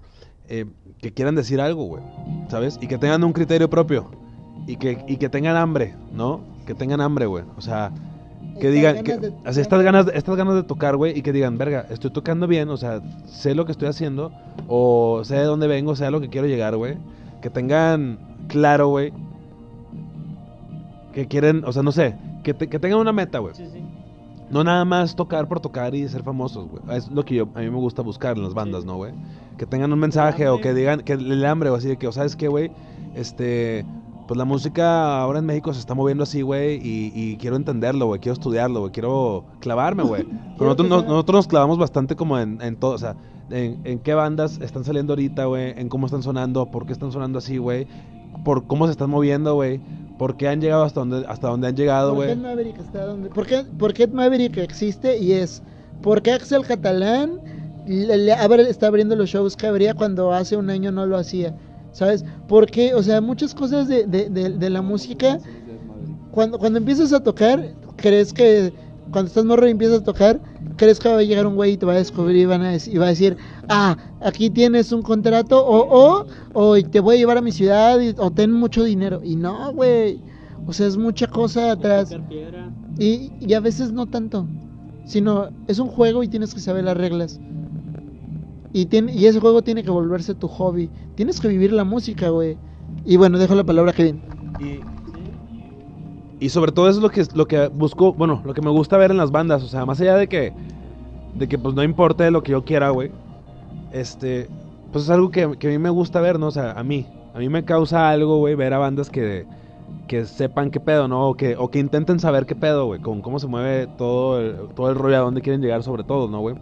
Speaker 3: eh, que quieran decir algo, güey, ¿sabes? Y que tengan un criterio propio. Y que, y que tengan hambre, ¿no? Que tengan hambre, güey. O sea, que
Speaker 1: Estas
Speaker 3: digan,
Speaker 1: ganas
Speaker 3: que,
Speaker 1: de-
Speaker 3: así, estas, ganas, de- estas ganas de tocar, güey, y que digan, verga, estoy tocando bien, o sea, sé lo que estoy haciendo, o sé de dónde vengo, sé a lo que quiero llegar, güey. Que tengan claro, güey, que quieren, o sea, no sé, que, te- que tengan una meta, güey.
Speaker 2: Sí, sí.
Speaker 3: No nada más tocar por tocar y ser famosos, güey. Es lo que yo, a mí me gusta buscar en las bandas. ¿no, güey? Que tengan un mensaje o que digan, que el hambre o así de que, o sabes qué, güey, este, pues la música ahora en México se está moviendo así, güey, y, y quiero entenderlo, güey, quiero estudiarlo, güey, quiero clavarme, güey. Pero nosotros,
Speaker 1: sea-
Speaker 3: nosotros nos clavamos bastante como en, en todo, o sea, en, en qué bandas están saliendo ahorita, güey, en cómo están sonando, por qué están sonando así, güey, por cómo se están moviendo, güey, por qué han llegado hasta donde, hasta donde han llegado,
Speaker 1: ¿Por qué
Speaker 3: güey.
Speaker 1: Ed Maverick está donde? ¿Por qué, por qué Maverick existe y es? Porque Axel Catalán le, le abre- está abriendo los shows que abría cuando hace un año no lo hacía? ¿Sabes? Porque, o sea, muchas cosas de, de, de- de la música, cuando, cuando empiezas a tocar, crees que, cuando estás morro y empiezas a tocar, crees que va a llegar un güey y te va a descubrir y, van a y va a decir, ah, aquí tienes un contrato, o, o, o te voy a llevar a mi ciudad, y- o ten mucho dinero. Y no, güey. O sea, es mucha cosa atrás. Y, y a veces no tanto, sino es un juego y tienes que saber las reglas. Y, tiene, y ese juego tiene que volverse tu hobby. Tienes que vivir la música, güey. Y bueno, dejo la palabra a Kevin.
Speaker 3: Y, y sobre todo eso es lo que lo que busco, bueno, lo que me gusta ver en las bandas, o sea, más allá de que de que pues no importe lo que yo quiera, güey. Este, pues es algo que, que a mí me gusta ver, ¿no? O sea, a mí, a mí me causa algo, güey, ver a bandas que que sepan qué pedo, ¿no? O que, o que intenten saber qué pedo, güey, con cómo se mueve todo el, todo el rollo, a dónde quieren llegar sobre todo, ¿no, güey?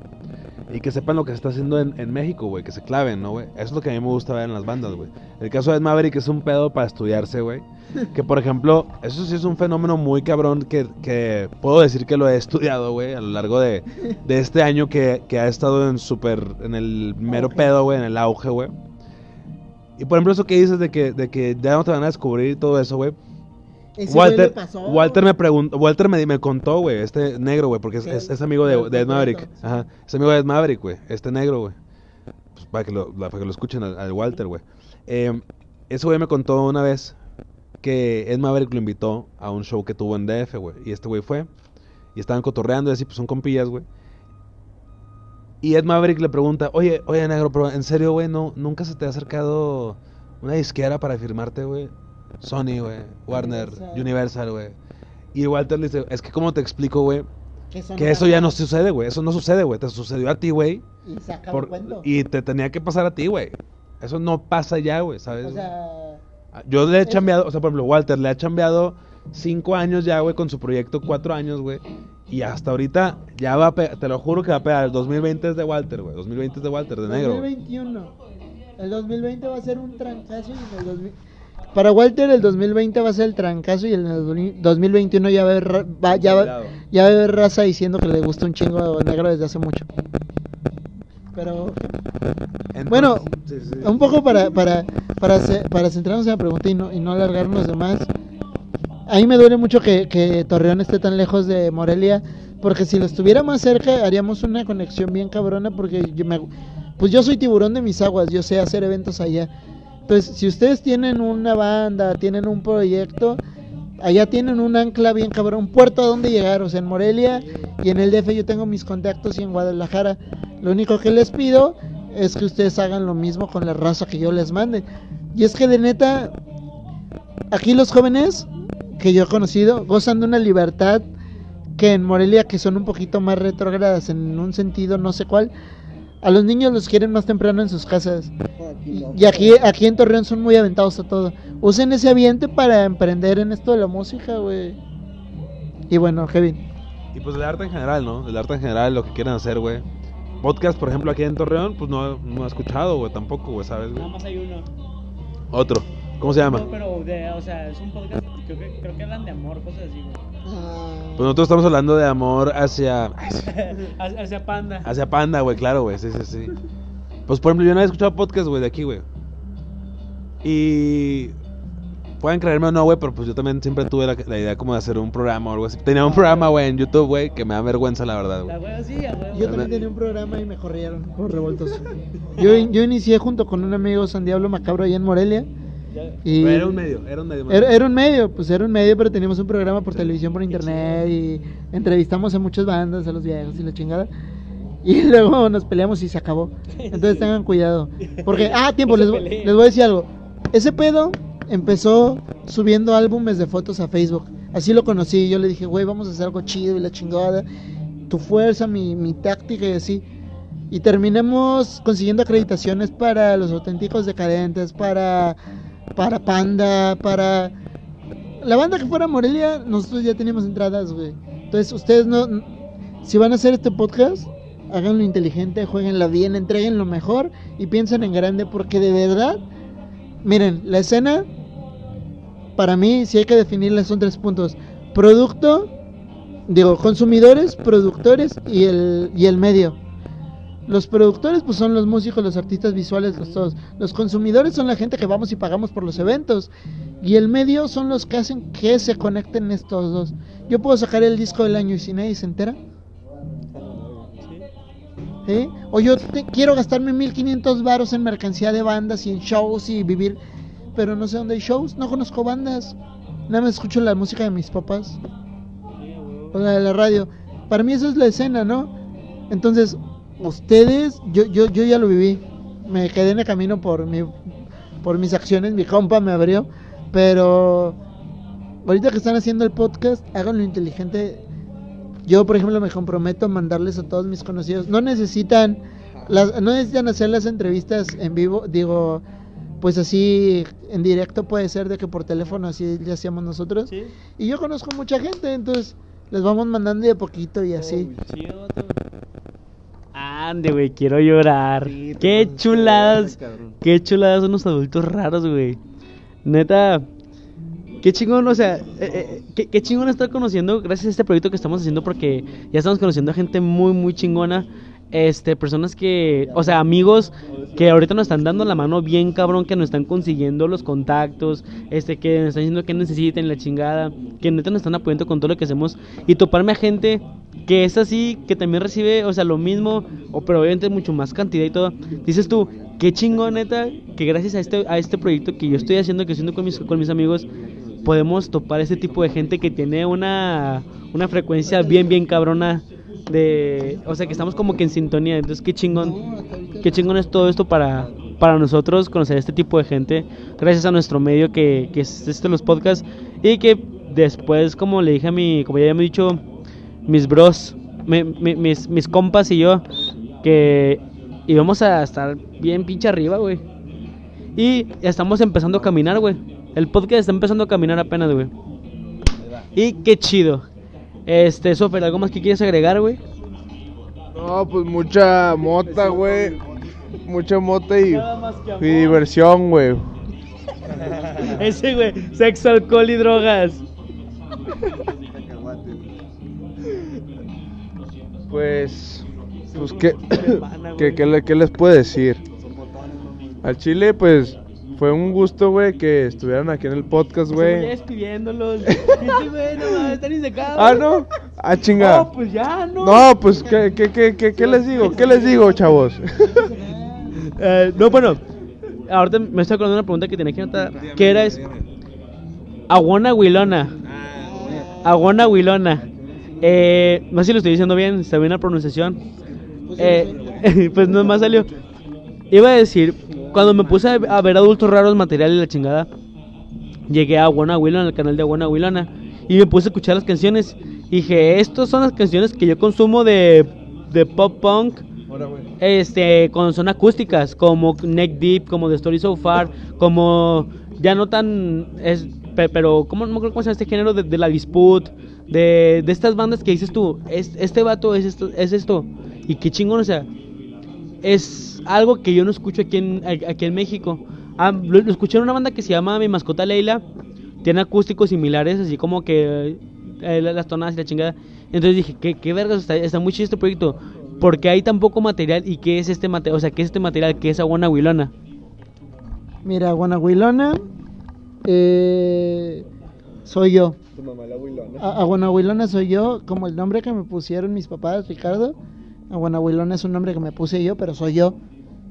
Speaker 3: Y que sepan lo que se está haciendo en, en México, güey, que se claven, ¿no, güey? Eso es lo que a mí me gusta ver en las bandas, güey. El caso de Maverick es un pedo para estudiarse, güey. Que, por ejemplo, eso sí es un fenómeno muy cabrón que, que puedo decir que lo he estudiado, güey, a lo largo de, de este año que, que ha estado en súper, en el mero pedo, güey, en el auge, güey. Y, por ejemplo, eso que dices de que, de que ya no te van a descubrir y todo eso, güey. Walter. Walter me preguntó, Walter me, me contó, güey, este negro, güey, porque es, es- es amigo de, de Ed Maverick. Ajá, es amigo de Ed Maverick, güey, este negro, güey. Pues para que lo, para que lo escuchen al, al Walter, güey. Eh, ese güey me contó una vez que Ed Maverick lo invitó a un show que tuvo en DF, güey. Y este güey fue. Y estaban cotorreando y así, pues son compillas, güey. Y Ed Maverick le pregunta, oye, oye, negro, pero en serio, güey, ¿no, ¿nunca se te ha acercado una disquera para firmarte, güey? Sony, güey, Warner,
Speaker 1: Universal.
Speaker 3: Güey. Y Walter le dice, es que cómo te explico, güey,
Speaker 1: eso
Speaker 3: que
Speaker 1: no
Speaker 3: eso ya no sucede, güey. Eso no sucede, güey. Te sucedió a ti, güey.
Speaker 1: Y se acabó
Speaker 3: por-
Speaker 1: el cuento.
Speaker 3: Y te tenía que pasar a ti, güey. Eso no pasa ya, güey, ¿sabes?
Speaker 1: O sea,
Speaker 3: Yo le he
Speaker 1: es-
Speaker 3: chambeado, o sea, por ejemplo, Walter le ha chambeado cinco años ya, güey, con su proyecto, cuatro años, güey. Y hasta ahorita ya va a pegar, te lo juro que va a pegar. El 2020 es de Walter, güey. 2020 es de Walter, de negro. güey.
Speaker 1: 2021. El 2020 va a ser un trancazo y el 2000 Para Walter el 2020 va a ser el trancazo y en el 2021 ya va a haber, va- ya, va, ya va a haber raza diciendo que le gusta un chingo negro desde hace mucho. Pero
Speaker 3: Entonces,
Speaker 1: Bueno,
Speaker 3: sí, sí.
Speaker 1: un poco para, para, para, para centrarnos en la pregunta y no, y no alargarnos de más. A mí me duele mucho que, Torreón esté tan lejos de Morelia, porque si lo estuviera más cerca haríamos una conexión bien cabrona, porque yo me, pues yo soy tiburón de mis aguas, yo sé hacer eventos allá. Entonces, si ustedes tienen una banda, tienen un proyecto, allá tienen un ancla bien cabrón, un puerto a donde llegar, o sea, en Morelia y en el DF yo tengo mis contactos y en Guadalajara. Lo único que les pido es que ustedes hagan lo mismo con la raza que yo les mande. Y es que de neta, aquí los jóvenes que yo he conocido gozan de una libertad que en Morelia, que son un poquito más retrógradas en un sentido, no sé cuál, a los niños los quieren más temprano en sus casas. Y, aquí, aquí en Torreón son muy aventados a todo. Usen ese ambiente para emprender en esto de la música, güey. Y bueno, Kevin.
Speaker 3: Y pues del arte en general, ¿no? Del arte en general, lo que quieran hacer, güey. Podcast, por ejemplo, aquí en Torreón, pues no, no he escuchado, güey, tampoco, güey, ¿sabes? güey?
Speaker 2: Nada más hay uno.
Speaker 3: Otro. ¿Cómo se llama?
Speaker 2: No, pero, de, o sea, es un podcast, creo que, creo que hablan de amor, cosas así, güey.
Speaker 3: Pues nosotros estamos hablando de amor hacia...
Speaker 2: Hacia Panda.
Speaker 3: Hacia Panda, güey, claro, güey, sí, sí, sí. Pues por ejemplo, yo no había escuchado podcast, güey, de aquí, güey. Y... Pueden creerme o no, güey, pero pues yo también siempre tuve la, la idea como de hacer un programa o algo así. Tenía un programa, güey, en YouTube, güey, que me da vergüenza, la verdad,
Speaker 2: La
Speaker 3: güey.
Speaker 2: wea sí, a huevo.
Speaker 1: Yo también tenía un programa y me corrieron por revoltoso. Yo, yo inicié junto con un amigo San Diablo Macabro allá en Morelia.
Speaker 2: Ya-
Speaker 1: Y
Speaker 3: era un medio, era un medio.
Speaker 1: Era, era un medio, pues era un medio, pero teníamos un programa por televisión, por internet y entrevistamos a muchas bandas, a los viejos y la chingada. Y luego nos peleamos y se acabó. Entonces tengan cuidado. Porque, ah, tiempo, les, les voy a decir algo. Ese pedo empezó subiendo álbumes de fotos a Facebook. Así lo conocí. Yo le dije, güey, vamos a hacer algo chido y la chingada. Tu fuerza, mi, mi táctica y así. Y terminamos consiguiendo acreditaciones para los auténticos decadentes, para, para Panda, para la banda que fuera Morelia, nosotros ya teníamos entradas, güey. Entonces, ustedes no, si van a hacer este podcast, háganlo inteligente, jueguenla bien, entreguen lo mejor y piensen en grande, porque de verdad, miren, la escena, para mí, si hay que definirla, son tres puntos: producto, digo, consumidores, productores y el, y el medio. Los productores pues son los músicos, los artistas visuales, los todos. Los consumidores son la gente que vamos y pagamos por los eventos. Y el medio son los que hacen que se conecten estos dos. Yo puedo sacar el disco del año y si nadie se entera. ¿Sí? O yo quiero gastarme 1500 varos en mercancía de bandas y en shows y vivir, pero no sé dónde hay shows, no conozco bandas. Nada más escucho la música de mis papás o la de la radio. Para mí eso es la escena, ¿no? Entonces, ustedes, yo, yo, yo ya lo viví. Me quedé en el camino por mi, por mis acciones, mi compa me abrió. Pero ahorita que están haciendo el podcast, háganlo inteligente. Yo, por ejemplo, me comprometo a mandarles a todos mis conocidos. No necesitan, las, no necesitan hacer las entrevistas en vivo, digo, pues así en directo puede ser de que por teléfono así le hacíamos nosotros.
Speaker 2: Sí.
Speaker 1: Y yo conozco mucha gente, entonces les vamos mandando de poquito y así.
Speaker 2: Chido, vato. Ande, güey, quiero llorar.
Speaker 4: Sí,
Speaker 2: qué chuladas.
Speaker 4: cabrón.
Speaker 2: Qué chuladas son los adultos raros, güey. Neta. Qué chingón, o sea, eh, eh, qué, qué chingón estar conociendo gracias a este proyecto que estamos haciendo porque ya estamos conociendo a gente muy, muy chingona. Este, personas que, o sea, amigos que ahorita nos están dando la mano bien cabrón, que nos están consiguiendo los contactos, este, que nos están diciendo que necesiten la chingada, que neta nos están apoyando con todo lo que hacemos y toparme a gente que es así, que también recibe, o sea, lo mismo, o pero obviamente mucho más cantidad y todo. Dices tú, qué chingón neta, que gracias a este, a este proyecto que yo estoy haciendo, que estoy haciendo con mis, con mis amigos, podemos topar este tipo de gente que tiene una, una frecuencia bien, bien cabrona de, o sea, que estamos como que en sintonía. Entonces, qué chingón, qué chingón es todo esto para, para nosotros conocer este tipo de gente, gracias a nuestro medio que, que es este los podcasts y que después, como le dije a mi, como ya hemos dicho, mis bros, mi- mi- mis, mis compas y yo, que íbamos a estar bien pinche arriba, güey. Y estamos empezando a caminar, güey. El podcast está empezando a caminar apenas, güey. Y qué chido. Este, Sofer, ¿algo más que quieres agregar, güey?
Speaker 5: No, pues mucha mota, güey. Mucha mota y, y diversión, güey.
Speaker 2: Ese, güey, sexo, alcohol y drogas.
Speaker 5: Pues, pues ¿qué, qué, qué le- qué les puedo decir? Al Chile, pues, fue un gusto, güey, que estuvieran aquí en el podcast, güey.
Speaker 2: despidiéndolos.
Speaker 5: Ah, no. Ah, chinga.
Speaker 2: No, pues ya, no.
Speaker 5: No, pues, ¿qué, qué, qué, qué, qué les digo? ¿Qué les digo, chavos?
Speaker 2: Eh, no, bueno, ahorita me estoy acordando de una pregunta que tenía que anotar. ¿Qué era? Es... Aguana Huilona. Aguana Huilona. Eh, no sé si lo estoy diciendo bien, está bien la pronunciación. Eh, pues no más salió. Iba a decir, cuando me puse a ver adultos raros, material y la chingada, llegué a Aguana Huilona, al canal de Aguana Huilona, y me puse a escuchar las canciones. Y dije, estas son las canciones que yo consumo de, de pop punk este con son acústicas como Neck Deep como The Story So Far como ya no tan es pe- pero cómo no me acuerdo cómo se llama este género de, de la dispute de, de estas bandas que dices tú es, este vato es esto es esto y qué chingón o sea es algo que yo no escucho aquí en aquí en México. Ah, lo, escuché en una banda que se llama Mi mascota Leila. Tiene acústicos similares así como que eh, las tonadas y la chingada. Entonces dije qué qué vergas está, está muy chido este proyecto porque hay tan poco material y qué es este material, o sea, qué es este material, qué es Aguana Huilona.
Speaker 1: Mira, Guanahuilona, eh, soy yo.
Speaker 4: Tu mamá la
Speaker 1: Aguanahuilona soy yo, como el nombre que me pusieron mis papás, Ricardo. Aguanahuilona es un nombre que me puse yo, pero soy yo.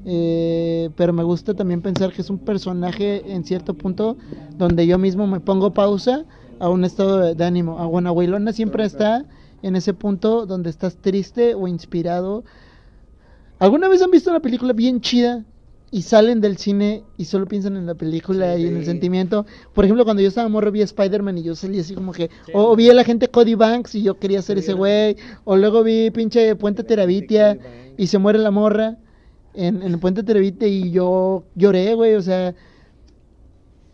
Speaker 1: Eh, pero me gusta también pensar que es un personaje en cierto punto donde yo mismo me pongo pausa a un estado de, de ánimo. Aguanahuilona siempre está en ese punto donde estás triste o inspirado. ¿Alguna vez han visto una película bien chida y salen del cine y solo piensan en la película y en el sentimiento? Por ejemplo, cuando yo estaba morro vi Spider-Man y yo salí así como que... O, o vi a la gente Cody Banks y yo quería ser ese güey. O luego vi pinche Puente Terabitia y se muere la morra en, en el Puente Terabitia y yo lloré, güey. O sea...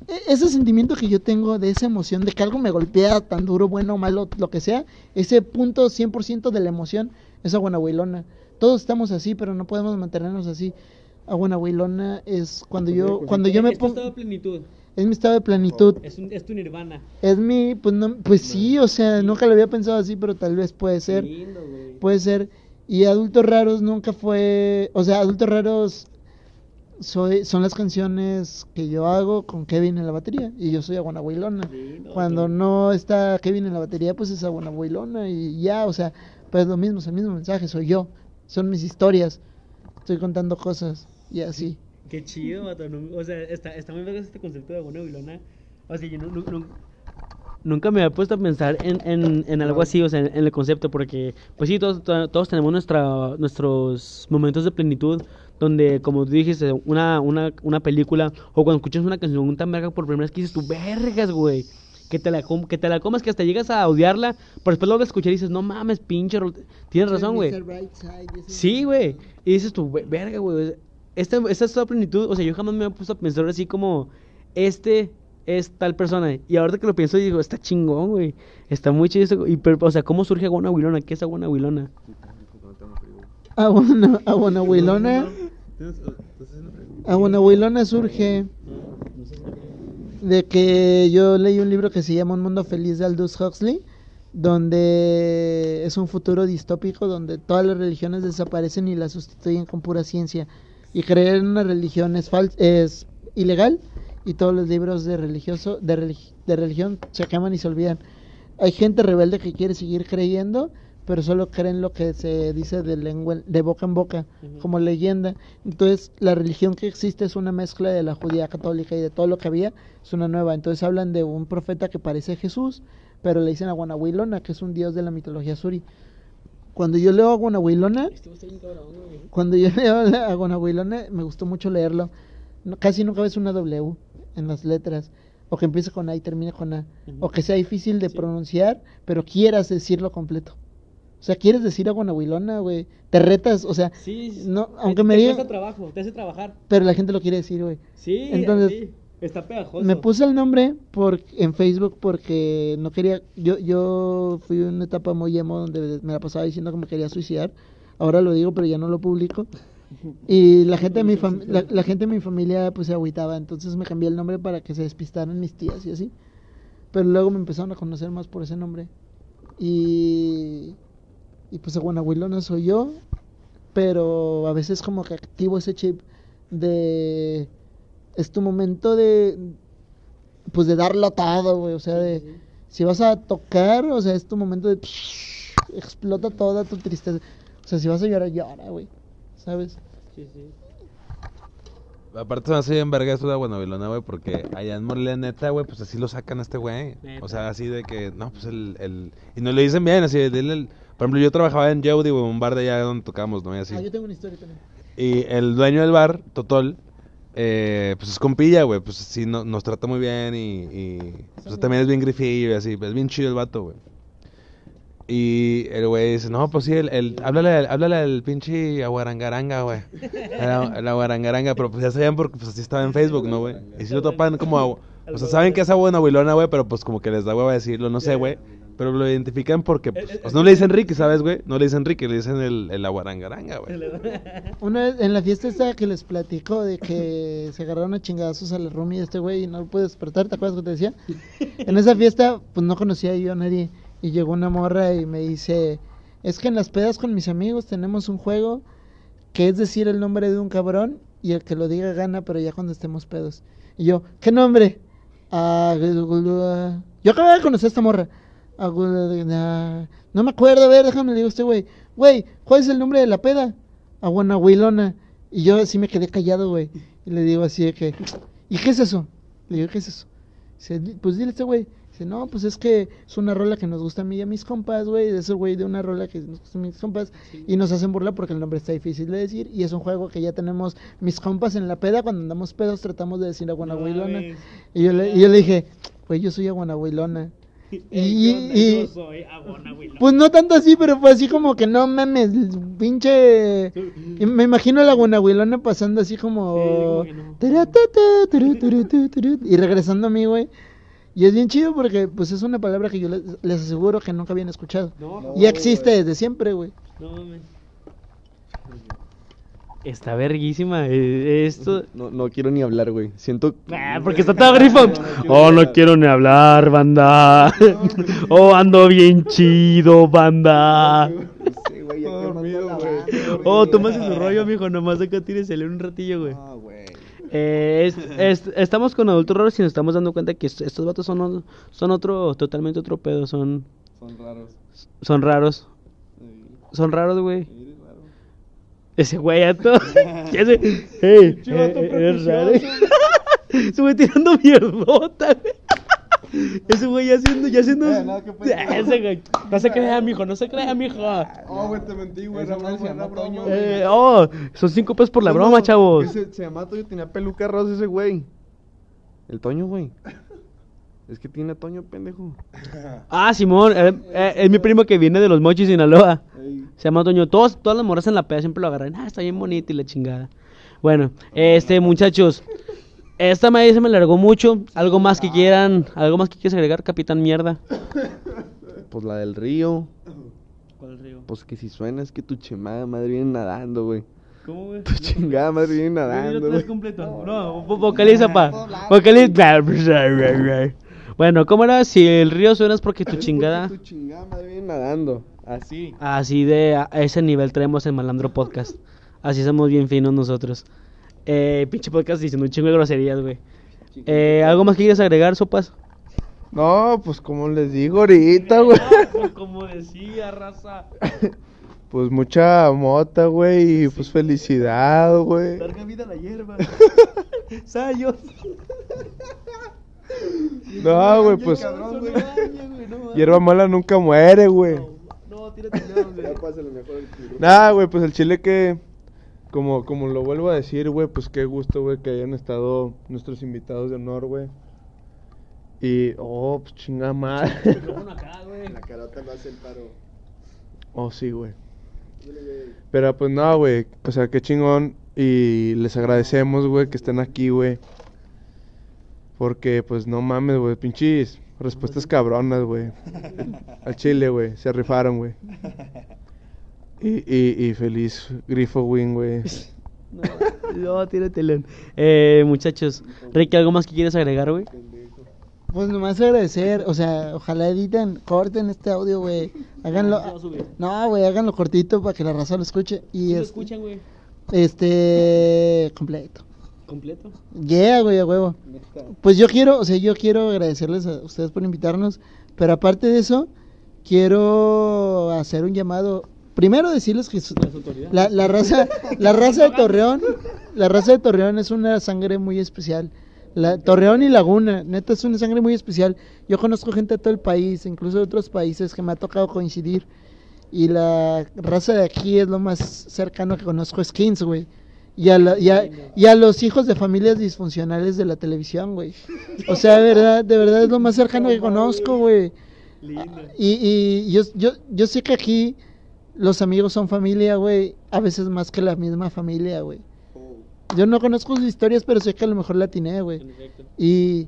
Speaker 1: e- Ese sentimiento que yo tengo de esa emoción, de que algo me golpea tan duro, bueno o malo, lo que sea, ese punto 100% de la emoción es Aguanahuilona. Todos estamos así, pero no podemos mantenernos así. Aguanahuilona es cuando yo cuando yo me pongo
Speaker 2: de plenitud,
Speaker 1: es mi estado de plenitud.
Speaker 2: es, un, es tu nirvana.
Speaker 1: Es mi pues no pues sí, o sea, nunca lo había pensado así, pero tal vez puede ser.
Speaker 2: Lindo, güey.
Speaker 1: Puede ser. Y Adultos Raros nunca fue, o sea, Adultos Raros soy, son las canciones que yo hago con Kevin en la batería y yo soy Aguanahuilona.
Speaker 2: Lindo,
Speaker 1: Cuando no está Kevin en la batería, pues es Aguanahuilona y ya, o sea, pues es lo mismo, es el mismo mensaje, soy yo, son mis historias, estoy contando cosas y así.
Speaker 2: Qué chido, vato. O sea, está, está muy vergas este concepto de Aguana Huilona. O sea, yo nu- nu- nu- nunca me había puesto a pensar en, en, en algo así, o sea, en, en el concepto, porque, pues sí, todos, to- todos tenemos nuestra, nuestros momentos de plenitud, donde, como tú dijiste, una, una, una película, o cuando escuchas una canción tan verga por primera vez que dices tú, vergas, güey. Que te, la com- que te la comas, que hasta llegas a odiarla, pero después lo vuelves a escuchar y dices, no mames, pinche, tienes razón, güey. Sí, güey. Y dices tú, "Ve- verga, güey. Esta, esta es toda plenitud. O sea, yo jamás me había puesto a pensar así como, este es tal persona. Y ahorita que lo pienso, digo, está chingón, güey. Está muy chido. esto, Y, pero, o sea, ¿cómo surge Aguana Huilona? ¿Qué es Aguana Huilona?
Speaker 1: Aguana- Aguanahuilona, Aguanahuilona surge de que yo leí un libro que se llama Un mundo feliz de Aldous Huxley, donde es un futuro distópico donde todas las religiones desaparecen y las sustituyen con pura ciencia. Y creer en una religión es fal- es ilegal y todos los libros de religioso de, relig- de religión se queman y se olvidan. Hay gente rebelde que quiere seguir creyendo, pero solo creen lo que se dice de lengua de boca en boca, como leyenda. Entonces, la religión que existe es una mezcla de la judía católica y de todo lo que había, es una nueva. Entonces hablan de un profeta que parece Jesús, pero le dicen a Guanahuilona, que es un dios de la mitología suri. Cuando yo leo a Guanahuilona, cuando yo leo la- a Guanahuilona, me gustó mucho leerlo. No- casi nunca ves una W en las letras. O que empiece con A y termine con A. O que sea difícil de pronunciar, pero quieras decirlo completo. O sea, quieres decir a Guanahuilona, güey. Te retas, o sea,
Speaker 2: Sí,
Speaker 1: no, aunque me digan,
Speaker 2: trabajo, te hace trabajar.
Speaker 1: pero la gente lo quiere decir, güey.
Speaker 2: Sí,
Speaker 1: Entonces,
Speaker 2: sí. Está pegajoso.
Speaker 1: Me puse el nombre por, en Facebook porque no quería. Yo, yo fui en una etapa muy emo donde me la pasaba diciendo que me quería suicidar. Ahora lo digo, pero ya no lo publico. Y la gente de mi, fam- la, la gente de mi familia pues se agüitaba. Entonces me cambié el nombre para que se despistaran mis tías y así. Pero luego me empezaron a conocer más por ese nombre. Y. Y pues Aguanahuilona soy yo. Pero a veces como que activo ese chip de es tu momento de pues de darlo todo, güey, o sea, de si vas a tocar, o sea, es tu momento de explota toda tu tristeza. O sea, si vas a llorar, llora, güey. ¿Sabes?
Speaker 2: Sí, sí.
Speaker 3: Aparte se me hace bien verga esto de Buenavilona, güey, porque allá en Morelia, neta, güey, pues así lo sacan a este güey. O sea, así de que, no, pues el, el... Y no le dicen bien, así, de, el- Por ejemplo, yo trabajaba en Jody, güey, un bar de allá donde tocábamos, ¿no? Y así.
Speaker 1: Ah, yo tengo una historia también.
Speaker 3: Y el dueño del bar, Totol, eh, pues es compilla, güey, pues sí, no- nos trata muy bien y, y pues, también es bien grifillo y así, es bien chido el vato, güey. Y el güey dice, no, pues sí, el, el, háblale, al- háblale al pinche aguarangaranga, güey. El, el aguarangaranga, pero pues ya sabían porque pues así estaba en Facebook, ¿no, güey? Y si lo topan como, o sea, saben que es agua abuelona, güey, pero pues como que les da hueva decirlo, no sé, güey. Pero lo identifican porque, pues, o sea, no le dicen Ricky, ¿sabes, güey? No le dicen Ricky, le dicen el, el aguarangaranga, güey.
Speaker 1: Una vez en la fiesta esta que les platico de que se agarraron a chingadazos a la roomie de este güey y no lo pude despertar, ¿te acuerdas que te decía? En esa fiesta, pues no conocía yo a nadie. Y llegó una morra y me dice, es que en las pedas con mis amigos tenemos un juego que es decir el nombre de un cabrón y el que lo diga gana, pero ya cuando estemos pedos. Y yo, ¿qué nombre? Ah, yo acabo de conocer a esta morra. No me acuerdo, a ver, déjame le digo a este güey. Güey, ¿cuál es el nombre de la peda? Aguanahuilona. Y yo así me quedé callado, güey. Y le digo así de que, ¿y qué es eso? Le digo, ¿qué es eso? Dice, "Di- pues dile a este güey. Dice, no, pues es que es una rola que nos gusta a mí y a mis compas, güey. Es el güey de una rola que nos gusta a mis compas. Y nos hacen burla porque el nombre está difícil de decir. Y es un juego que ya tenemos mis compas en la peda. Cuando andamos pedos tratamos de decir Aguanahuilona. y, yo le, y yo le dije, güey, yo soy Aguanahuilona. Y-
Speaker 2: Yo soy Aguanahuilona.
Speaker 1: Pues no tanto así, pero fue así como que no mames, pinche. y Me imagino a la guanahuilona pasando así como.
Speaker 2: Sí, no.
Speaker 1: Y regresando a mí, güey. Y es bien chido porque, pues, es una palabra que yo les, les aseguro que nunca habían escuchado.
Speaker 2: No,
Speaker 1: y existe desde siempre, güey.
Speaker 2: no mames. Está verguísima. eh, Esto.
Speaker 4: No, no quiero ni hablar, güey. Siento.
Speaker 2: Ah, porque está todo grifo. Oh, no quiero ni hablar, banda. Oh, ando bien chido, banda.
Speaker 4: Sí, güey, ya quemando la banda,
Speaker 2: Oh, tómase su rollo, mijo. Nomás acá tíresele un ratillo, güey.
Speaker 4: Ah, güey.
Speaker 2: Eh, es- es- estamos con adultos raros y nos estamos dando cuenta que est- estos vatos son, o- son otro, totalmente otro pedo. Son,
Speaker 4: Son raros.
Speaker 2: son raros.
Speaker 4: Sí,
Speaker 2: Son raros, güey. Ese güey ya todo. ya se- Hey, eh, eh, eres raro. Ese güey tirando mierdota, güey. Ese güey ya haciendo, ya haciendo.
Speaker 4: Eh, no.
Speaker 2: Ese güey. No se crea, mijo, no se crea, mijo.
Speaker 4: Oh, güey, te mentí, güey.
Speaker 5: Ese se llama Toño.
Speaker 2: Eh, oh, son cinco pesos por la broma, chavos.
Speaker 4: ese- se llama Toño, tenía peluca rosa ese güey. El Toño, güey. Es que tiene Toño, pendejo.
Speaker 2: Ah, Simón, eh, eh, es mi primo que viene de los Mochis, Sinaloa. Se llama Toño. Todos, todas las morras en la peda siempre lo agarran. Ah, está bien bonito y la chingada. Bueno, este, muchachos. Esta madre se me largó mucho. Algo más que quieran, algo más que quieras agregar, Capitán Mierda.
Speaker 4: Pues la del río.
Speaker 2: ¿Cuál río?
Speaker 4: Pues que si suena es que tu chingada madre viene nadando, güey.
Speaker 2: ¿Cómo, güey?
Speaker 4: Tu chingada madre viene nadando, güey.
Speaker 2: completo. No, vo- vocaliza, pa. Vocaliza. Bueno, ¿cómo era? Si el río suena es porque tu chingada.
Speaker 4: Tu chingada madre viene nadando. Así.
Speaker 2: Así de a ese nivel traemos el Malandro Podcast. Así somos bien finos nosotros. Eh, pinche podcast diciendo un chingo de groserías, güey. Eh, ¿Algo más que quieras agregar, Sopas?
Speaker 5: No, pues como les digo ahorita, güey.
Speaker 2: como decía, raza.
Speaker 5: Pues mucha mota, güey, y pues felicidad, güey.
Speaker 2: Larga vida la hierba. Sayos.
Speaker 5: No, güey, pues hierba mala nunca muere, güey.
Speaker 2: No, tírate güey.
Speaker 5: Nah, güey, pues el chile que, como, como lo vuelvo a decir, güey, pues qué gusto, güey, que hayan estado nuestros invitados de honor, güey. Y, oh, pues chinga madre.
Speaker 4: La carota no hace el paro.
Speaker 5: Oh, sí, güey. Pero pues no, güey, o sea, qué chingón. Y les agradecemos, güey, que estén aquí, güey. Porque, pues, no mames, güey, pinches respuestas cabronas, güey. Al chile, güey, se rifaron, güey. Y, y, y feliz Grifo Win, güey.
Speaker 2: No, no tírate, León. Eh, muchachos, Ricky, ¿algo más que quieres agregar, güey?
Speaker 1: Pues nomás agradecer, o sea, ojalá editen, corten este audio, güey. Háganlo. No, güey, háganlo cortito para que la raza lo escuche. Y
Speaker 2: ¿Sí lo
Speaker 1: es-
Speaker 2: escuchan, güey?
Speaker 1: este completo.
Speaker 2: ¿Completo?
Speaker 1: Yeah, güey, a huevo. Pues yo quiero, o sea, yo quiero agradecerles a ustedes por invitarnos, pero aparte de eso, quiero hacer un llamado. Primero decirles que su- la raza, la raza de Torreón, la raza de Torreón es una sangre muy especial. La, Torreón y Laguna, neta es una sangre muy especial. Yo conozco gente de todo el país, incluso de otros países que me ha tocado coincidir. Y la raza de aquí es lo más cercano que conozco, es Kings, güey. Y a, la- y, a, y a los hijos de familias disfuncionales de la televisión, güey. O sea, de verdad, de verdad es lo más cercano que conozco, güey. Y, y yo, yo, yo sé que aquí los amigos son familia, güey. A veces más que la misma familia, güey. Yo no conozco sus historias, pero sé que a lo mejor la atiné, güey. Y,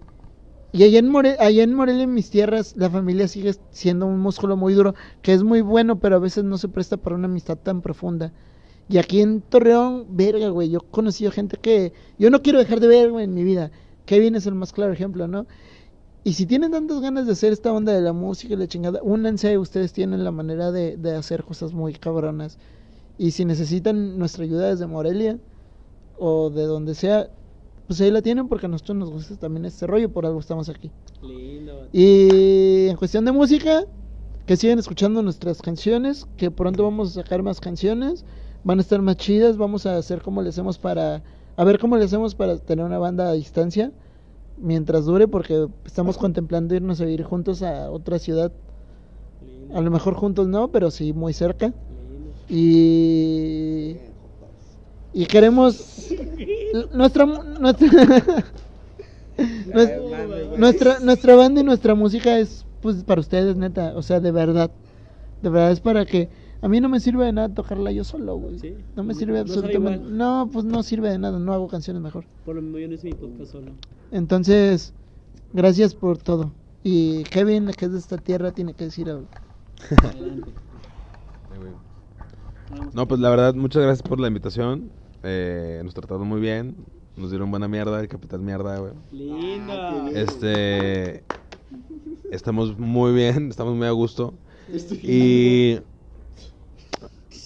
Speaker 1: y allá, en More- allá en Morelia, en mis tierras, la familia sigue siendo un músculo muy duro, que es muy bueno, pero a veces no se presta para una amistad tan profunda. Y aquí en Torreón, verga, güey, yo he conocido gente que yo no quiero dejar de ver, güey, en mi vida. Kevin es el más claro ejemplo, ¿no? Y si tienen tantas ganas de hacer esta onda de la música y la chingada, únanse, ustedes tienen la manera de, de hacer cosas muy cabronas. Y si necesitan nuestra ayuda desde Morelia o de donde sea, pues ahí la tienen porque a nosotros nos gusta también este rollo, por algo estamos aquí.
Speaker 2: Lindo.
Speaker 1: Y en cuestión de música, que sigan escuchando nuestras canciones, que pronto vamos a sacar más canciones, van a estar más chidas, vamos a hacer como le hacemos para, a ver cómo le hacemos para tener una banda a distancia, mientras dure, porque estamos contemplando irnos a vivir juntos a otra ciudad, a lo mejor juntos no, pero sí muy cerca. Y y queremos nuestra nuestra, nuestra nuestra banda y nuestra música es pues para ustedes neta. O sea de verdad de verdad es para que a mí no me sirve de nada tocarla yo solo güey
Speaker 2: Sí.
Speaker 1: no me sirve
Speaker 2: no
Speaker 1: absolutamente no pues no sirve de nada no hago canciones mejor
Speaker 2: Por lo mismo yo no hice mi podcast solo.
Speaker 1: entonces gracias por todo y Kevin que es de esta tierra tiene que decir algo
Speaker 2: Adelante.
Speaker 3: No, pues la verdad, muchas gracias por la invitación. Eh, nos trataron muy bien. Nos dieron buena mierda, el capital mierda, güey.
Speaker 2: Linda.
Speaker 3: Este. Estamos muy bien, estamos muy a gusto. Y.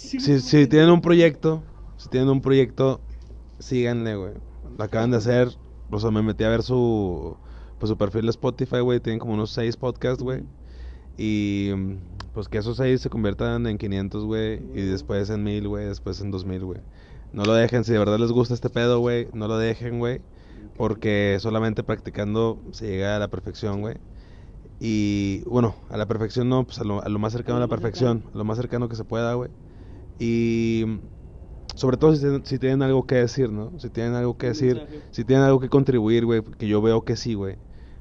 Speaker 3: Si, si tienen un proyecto, si tienen un proyecto, síganle, güey. Lo acaban de hacer. O sea, me metí a ver su. Pues su perfil de Spotify, güey. Tienen como unos seis podcasts, güey. Y. Pues que esos seis se conviertan en 500, güey. Y después en 1000, güey. Después en 2000, güey. No lo dejen. Si de verdad les gusta este pedo, güey. No lo dejen, güey. Porque solamente practicando se llega a la perfección, güey. Y bueno, a la perfección no, pues a lo, a lo más cercano a la perfección, a lo más cercano que se pueda, güey. Y sobre todo si, tienen- si tienen algo que decir, ¿no? Si tienen algo que decir, si tienen algo que contribuir, güey, que yo veo que sí, güey.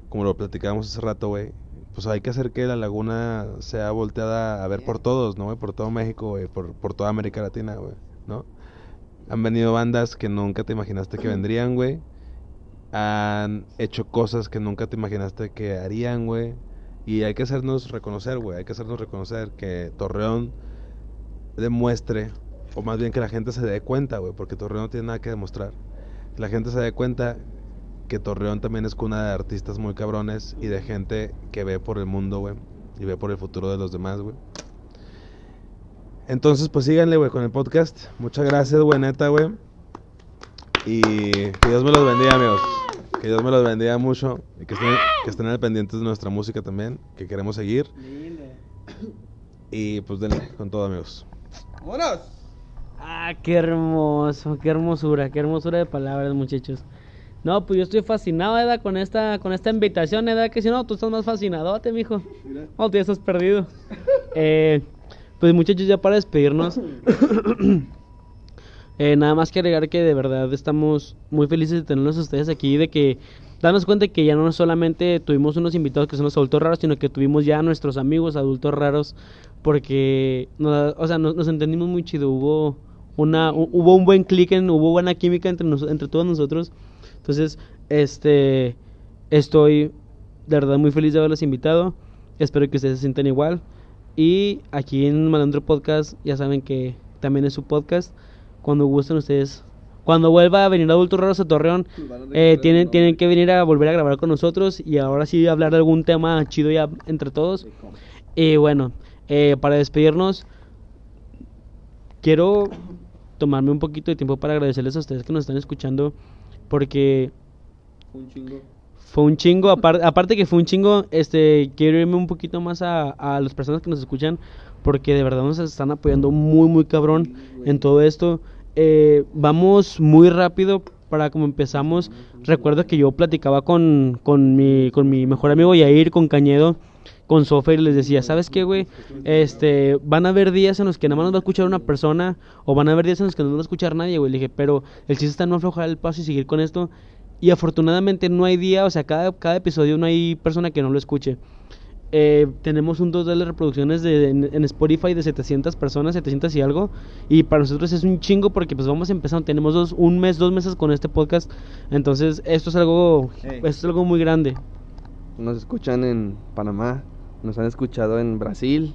Speaker 3: Como lo platicábamos hace rato, güey. Pues hay que hacer que la laguna sea volteada a ver por todos, ¿no? Por todo México, güey, por, por toda América Latina, güey, ¿no? Han venido bandas que nunca te imaginaste que vendrían, güey. Han hecho cosas que nunca te imaginaste que harían, güey. Y hay que hacernos reconocer, güey. Hay que hacernos reconocer que Torreón demuestre, o más bien que la gente se dé cuenta, güey, porque Torreón no tiene nada que demostrar. Que la gente se dé cuenta que Torreón también es cuna de artistas muy cabrones y de gente que ve por el mundo, güey, y ve por el futuro de los demás, güey. Entonces, pues síganle, güey, con el podcast. Muchas gracias, güey, neta, güey. Y que Dios me los bendiga, amigos. Que Dios me los bendiga mucho. Y que estén, que estén al pendientes de nuestra música también, que queremos seguir. Y pues denle con todo, amigos.
Speaker 4: ¡Vámonos!
Speaker 2: Ah, qué hermoso, qué hermosura, qué hermosura de palabras, muchachos. No, pues yo estoy fascinado, Eda, con esta, con esta invitación, Eda, que si no, tú estás más fascinadote, mijo. No, tú ya estás perdido. Eh, pues muchachos, ya para despedirnos, eh, nada más que agregar que de verdad estamos muy felices de tenerlos a ustedes aquí, de que darnos cuenta que ya no solamente tuvimos unos invitados que son los adultos raros, sino que tuvimos ya a nuestros amigos adultos raros, porque, nos- o sea, nos, nos entendimos muy chido, hubo una, hu- hubo un buen clic, hubo buena química entre, nos- entre todos nosotros, entonces, este, Estoy de verdad muy feliz de haberlos invitado. Espero que ustedes se sientan igual. Y aquí en Malandro Podcast ya saben que también es su podcast. Cuando gusten ustedes, cuando vuelva a venir Adultos Raros a Torreón, eh, tienen, tienen que venir a volver a grabar con nosotros y ahora sí hablar de algún tema chido ya entre todos. Y bueno, eh, para despedirnos, quiero tomarme un poquito de tiempo para agradecerles a ustedes que nos están escuchando porque fue un chingo, apar- aparte que fue un chingo, este, quiero irme un poquito más a, a las personas que nos escuchan, porque de verdad nos están apoyando muy, muy cabrón en todo esto. Eh, vamos muy rápido para como empezamos. Recuerdo que yo platicaba con, con, mi, con mi mejor amigo Yair, con Cañedo, con Sofer, y les decía, ¿sabes qué, güey? Este, van a haber días en los que nada más nos va a escuchar una persona, o van a haber días en los que no nos va a escuchar nadie, güey. Le dije, pero el chiste está no aflojar el paso y seguir con esto. Y afortunadamente no hay día, o sea, cada, cada episodio no hay persona que no lo escuche. Eh, tenemos un total de reproducciones de, en, en Spotify de 700 personas, 700 y algo. Y para nosotros es un chingo porque pues vamos empezando, tenemos dos, un mes, dos meses con este podcast. Entonces esto es algo, esto es algo muy grande.
Speaker 4: Nos escuchan en Panamá, nos han escuchado en Brasil,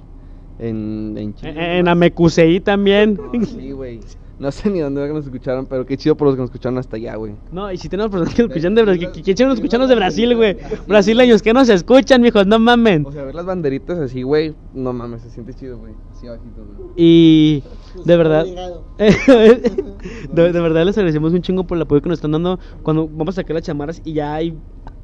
Speaker 4: en, en Chile.
Speaker 2: en también.
Speaker 4: Sí, güey. No sé ni dónde nos escucharon, pero qué chido por los que nos escucharon hasta allá, güey.
Speaker 2: No, y si tenemos personas que nos escuchan de Brasil, que, que nos escuchan de Brasil, güey. Brasileños que nos escuchan, mijos, no mamen.
Speaker 4: O sea, ver las banderitas así, güey, no mames, se siente chido, güey. Así abajito, güey.
Speaker 2: Y de verdad, de, de verdad les agradecemos un chingo por el apoyo que nos están dando. Cuando vamos a sacar las chamarras y ya hay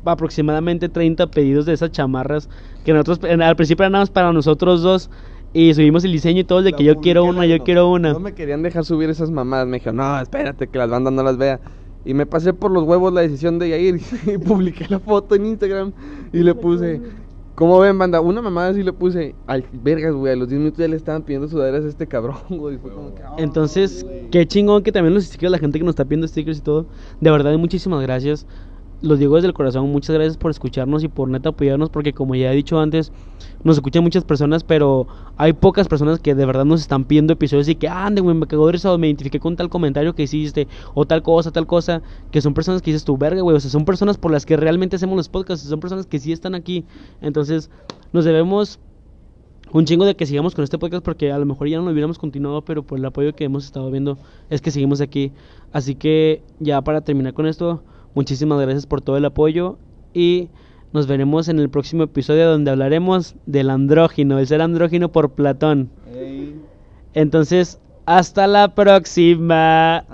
Speaker 2: aproximadamente 30 pedidos de esas chamarras que nosotros en- al principio eran nada más para nosotros dos y subimos el diseño y todo de que yo quiero una, yo quiero una.
Speaker 4: No me querían dejar subir esas mamadas. Me dijeron, no, espérate, que las bandas no las vea. Y me pasé por los huevos la decisión de ir y publiqué la foto en Instagram y le puse, ¿cómo ven, banda? Una mamada así le puse, al vergas, güey, a los 10 minutos ya le estaban pidiendo sudaderas a este cabrón, güey. Fue como que, "Ah,
Speaker 2: Entonces,
Speaker 4: güey".
Speaker 2: qué chingón que también los stickers, la gente que nos está pidiendo stickers y todo. De verdad, muchísimas gracias. Los digo desde el corazón, muchas gracias por escucharnos y por neta apoyarnos, porque como ya he dicho antes, nos escuchan muchas personas, pero hay pocas personas que de verdad nos están pidiendo episodios y que, ande, güey, me cagó de risa o me identifiqué con tal comentario que hiciste, o tal cosa, tal cosa, que son personas que dices tu verga, güey, o sea, son personas por las que realmente hacemos los podcasts, son personas que sí están aquí. Entonces, nos debemos un chingo de que sigamos con este podcast porque a lo mejor ya no lo hubiéramos continuado, pero por el apoyo que hemos estado viendo es que seguimos aquí. Así que ya para terminar con esto, muchísimas gracias por todo el apoyo y nos veremos en el próximo episodio donde hablaremos del andrógino, el ser andrógino por Platón. Entonces, hasta la próxima.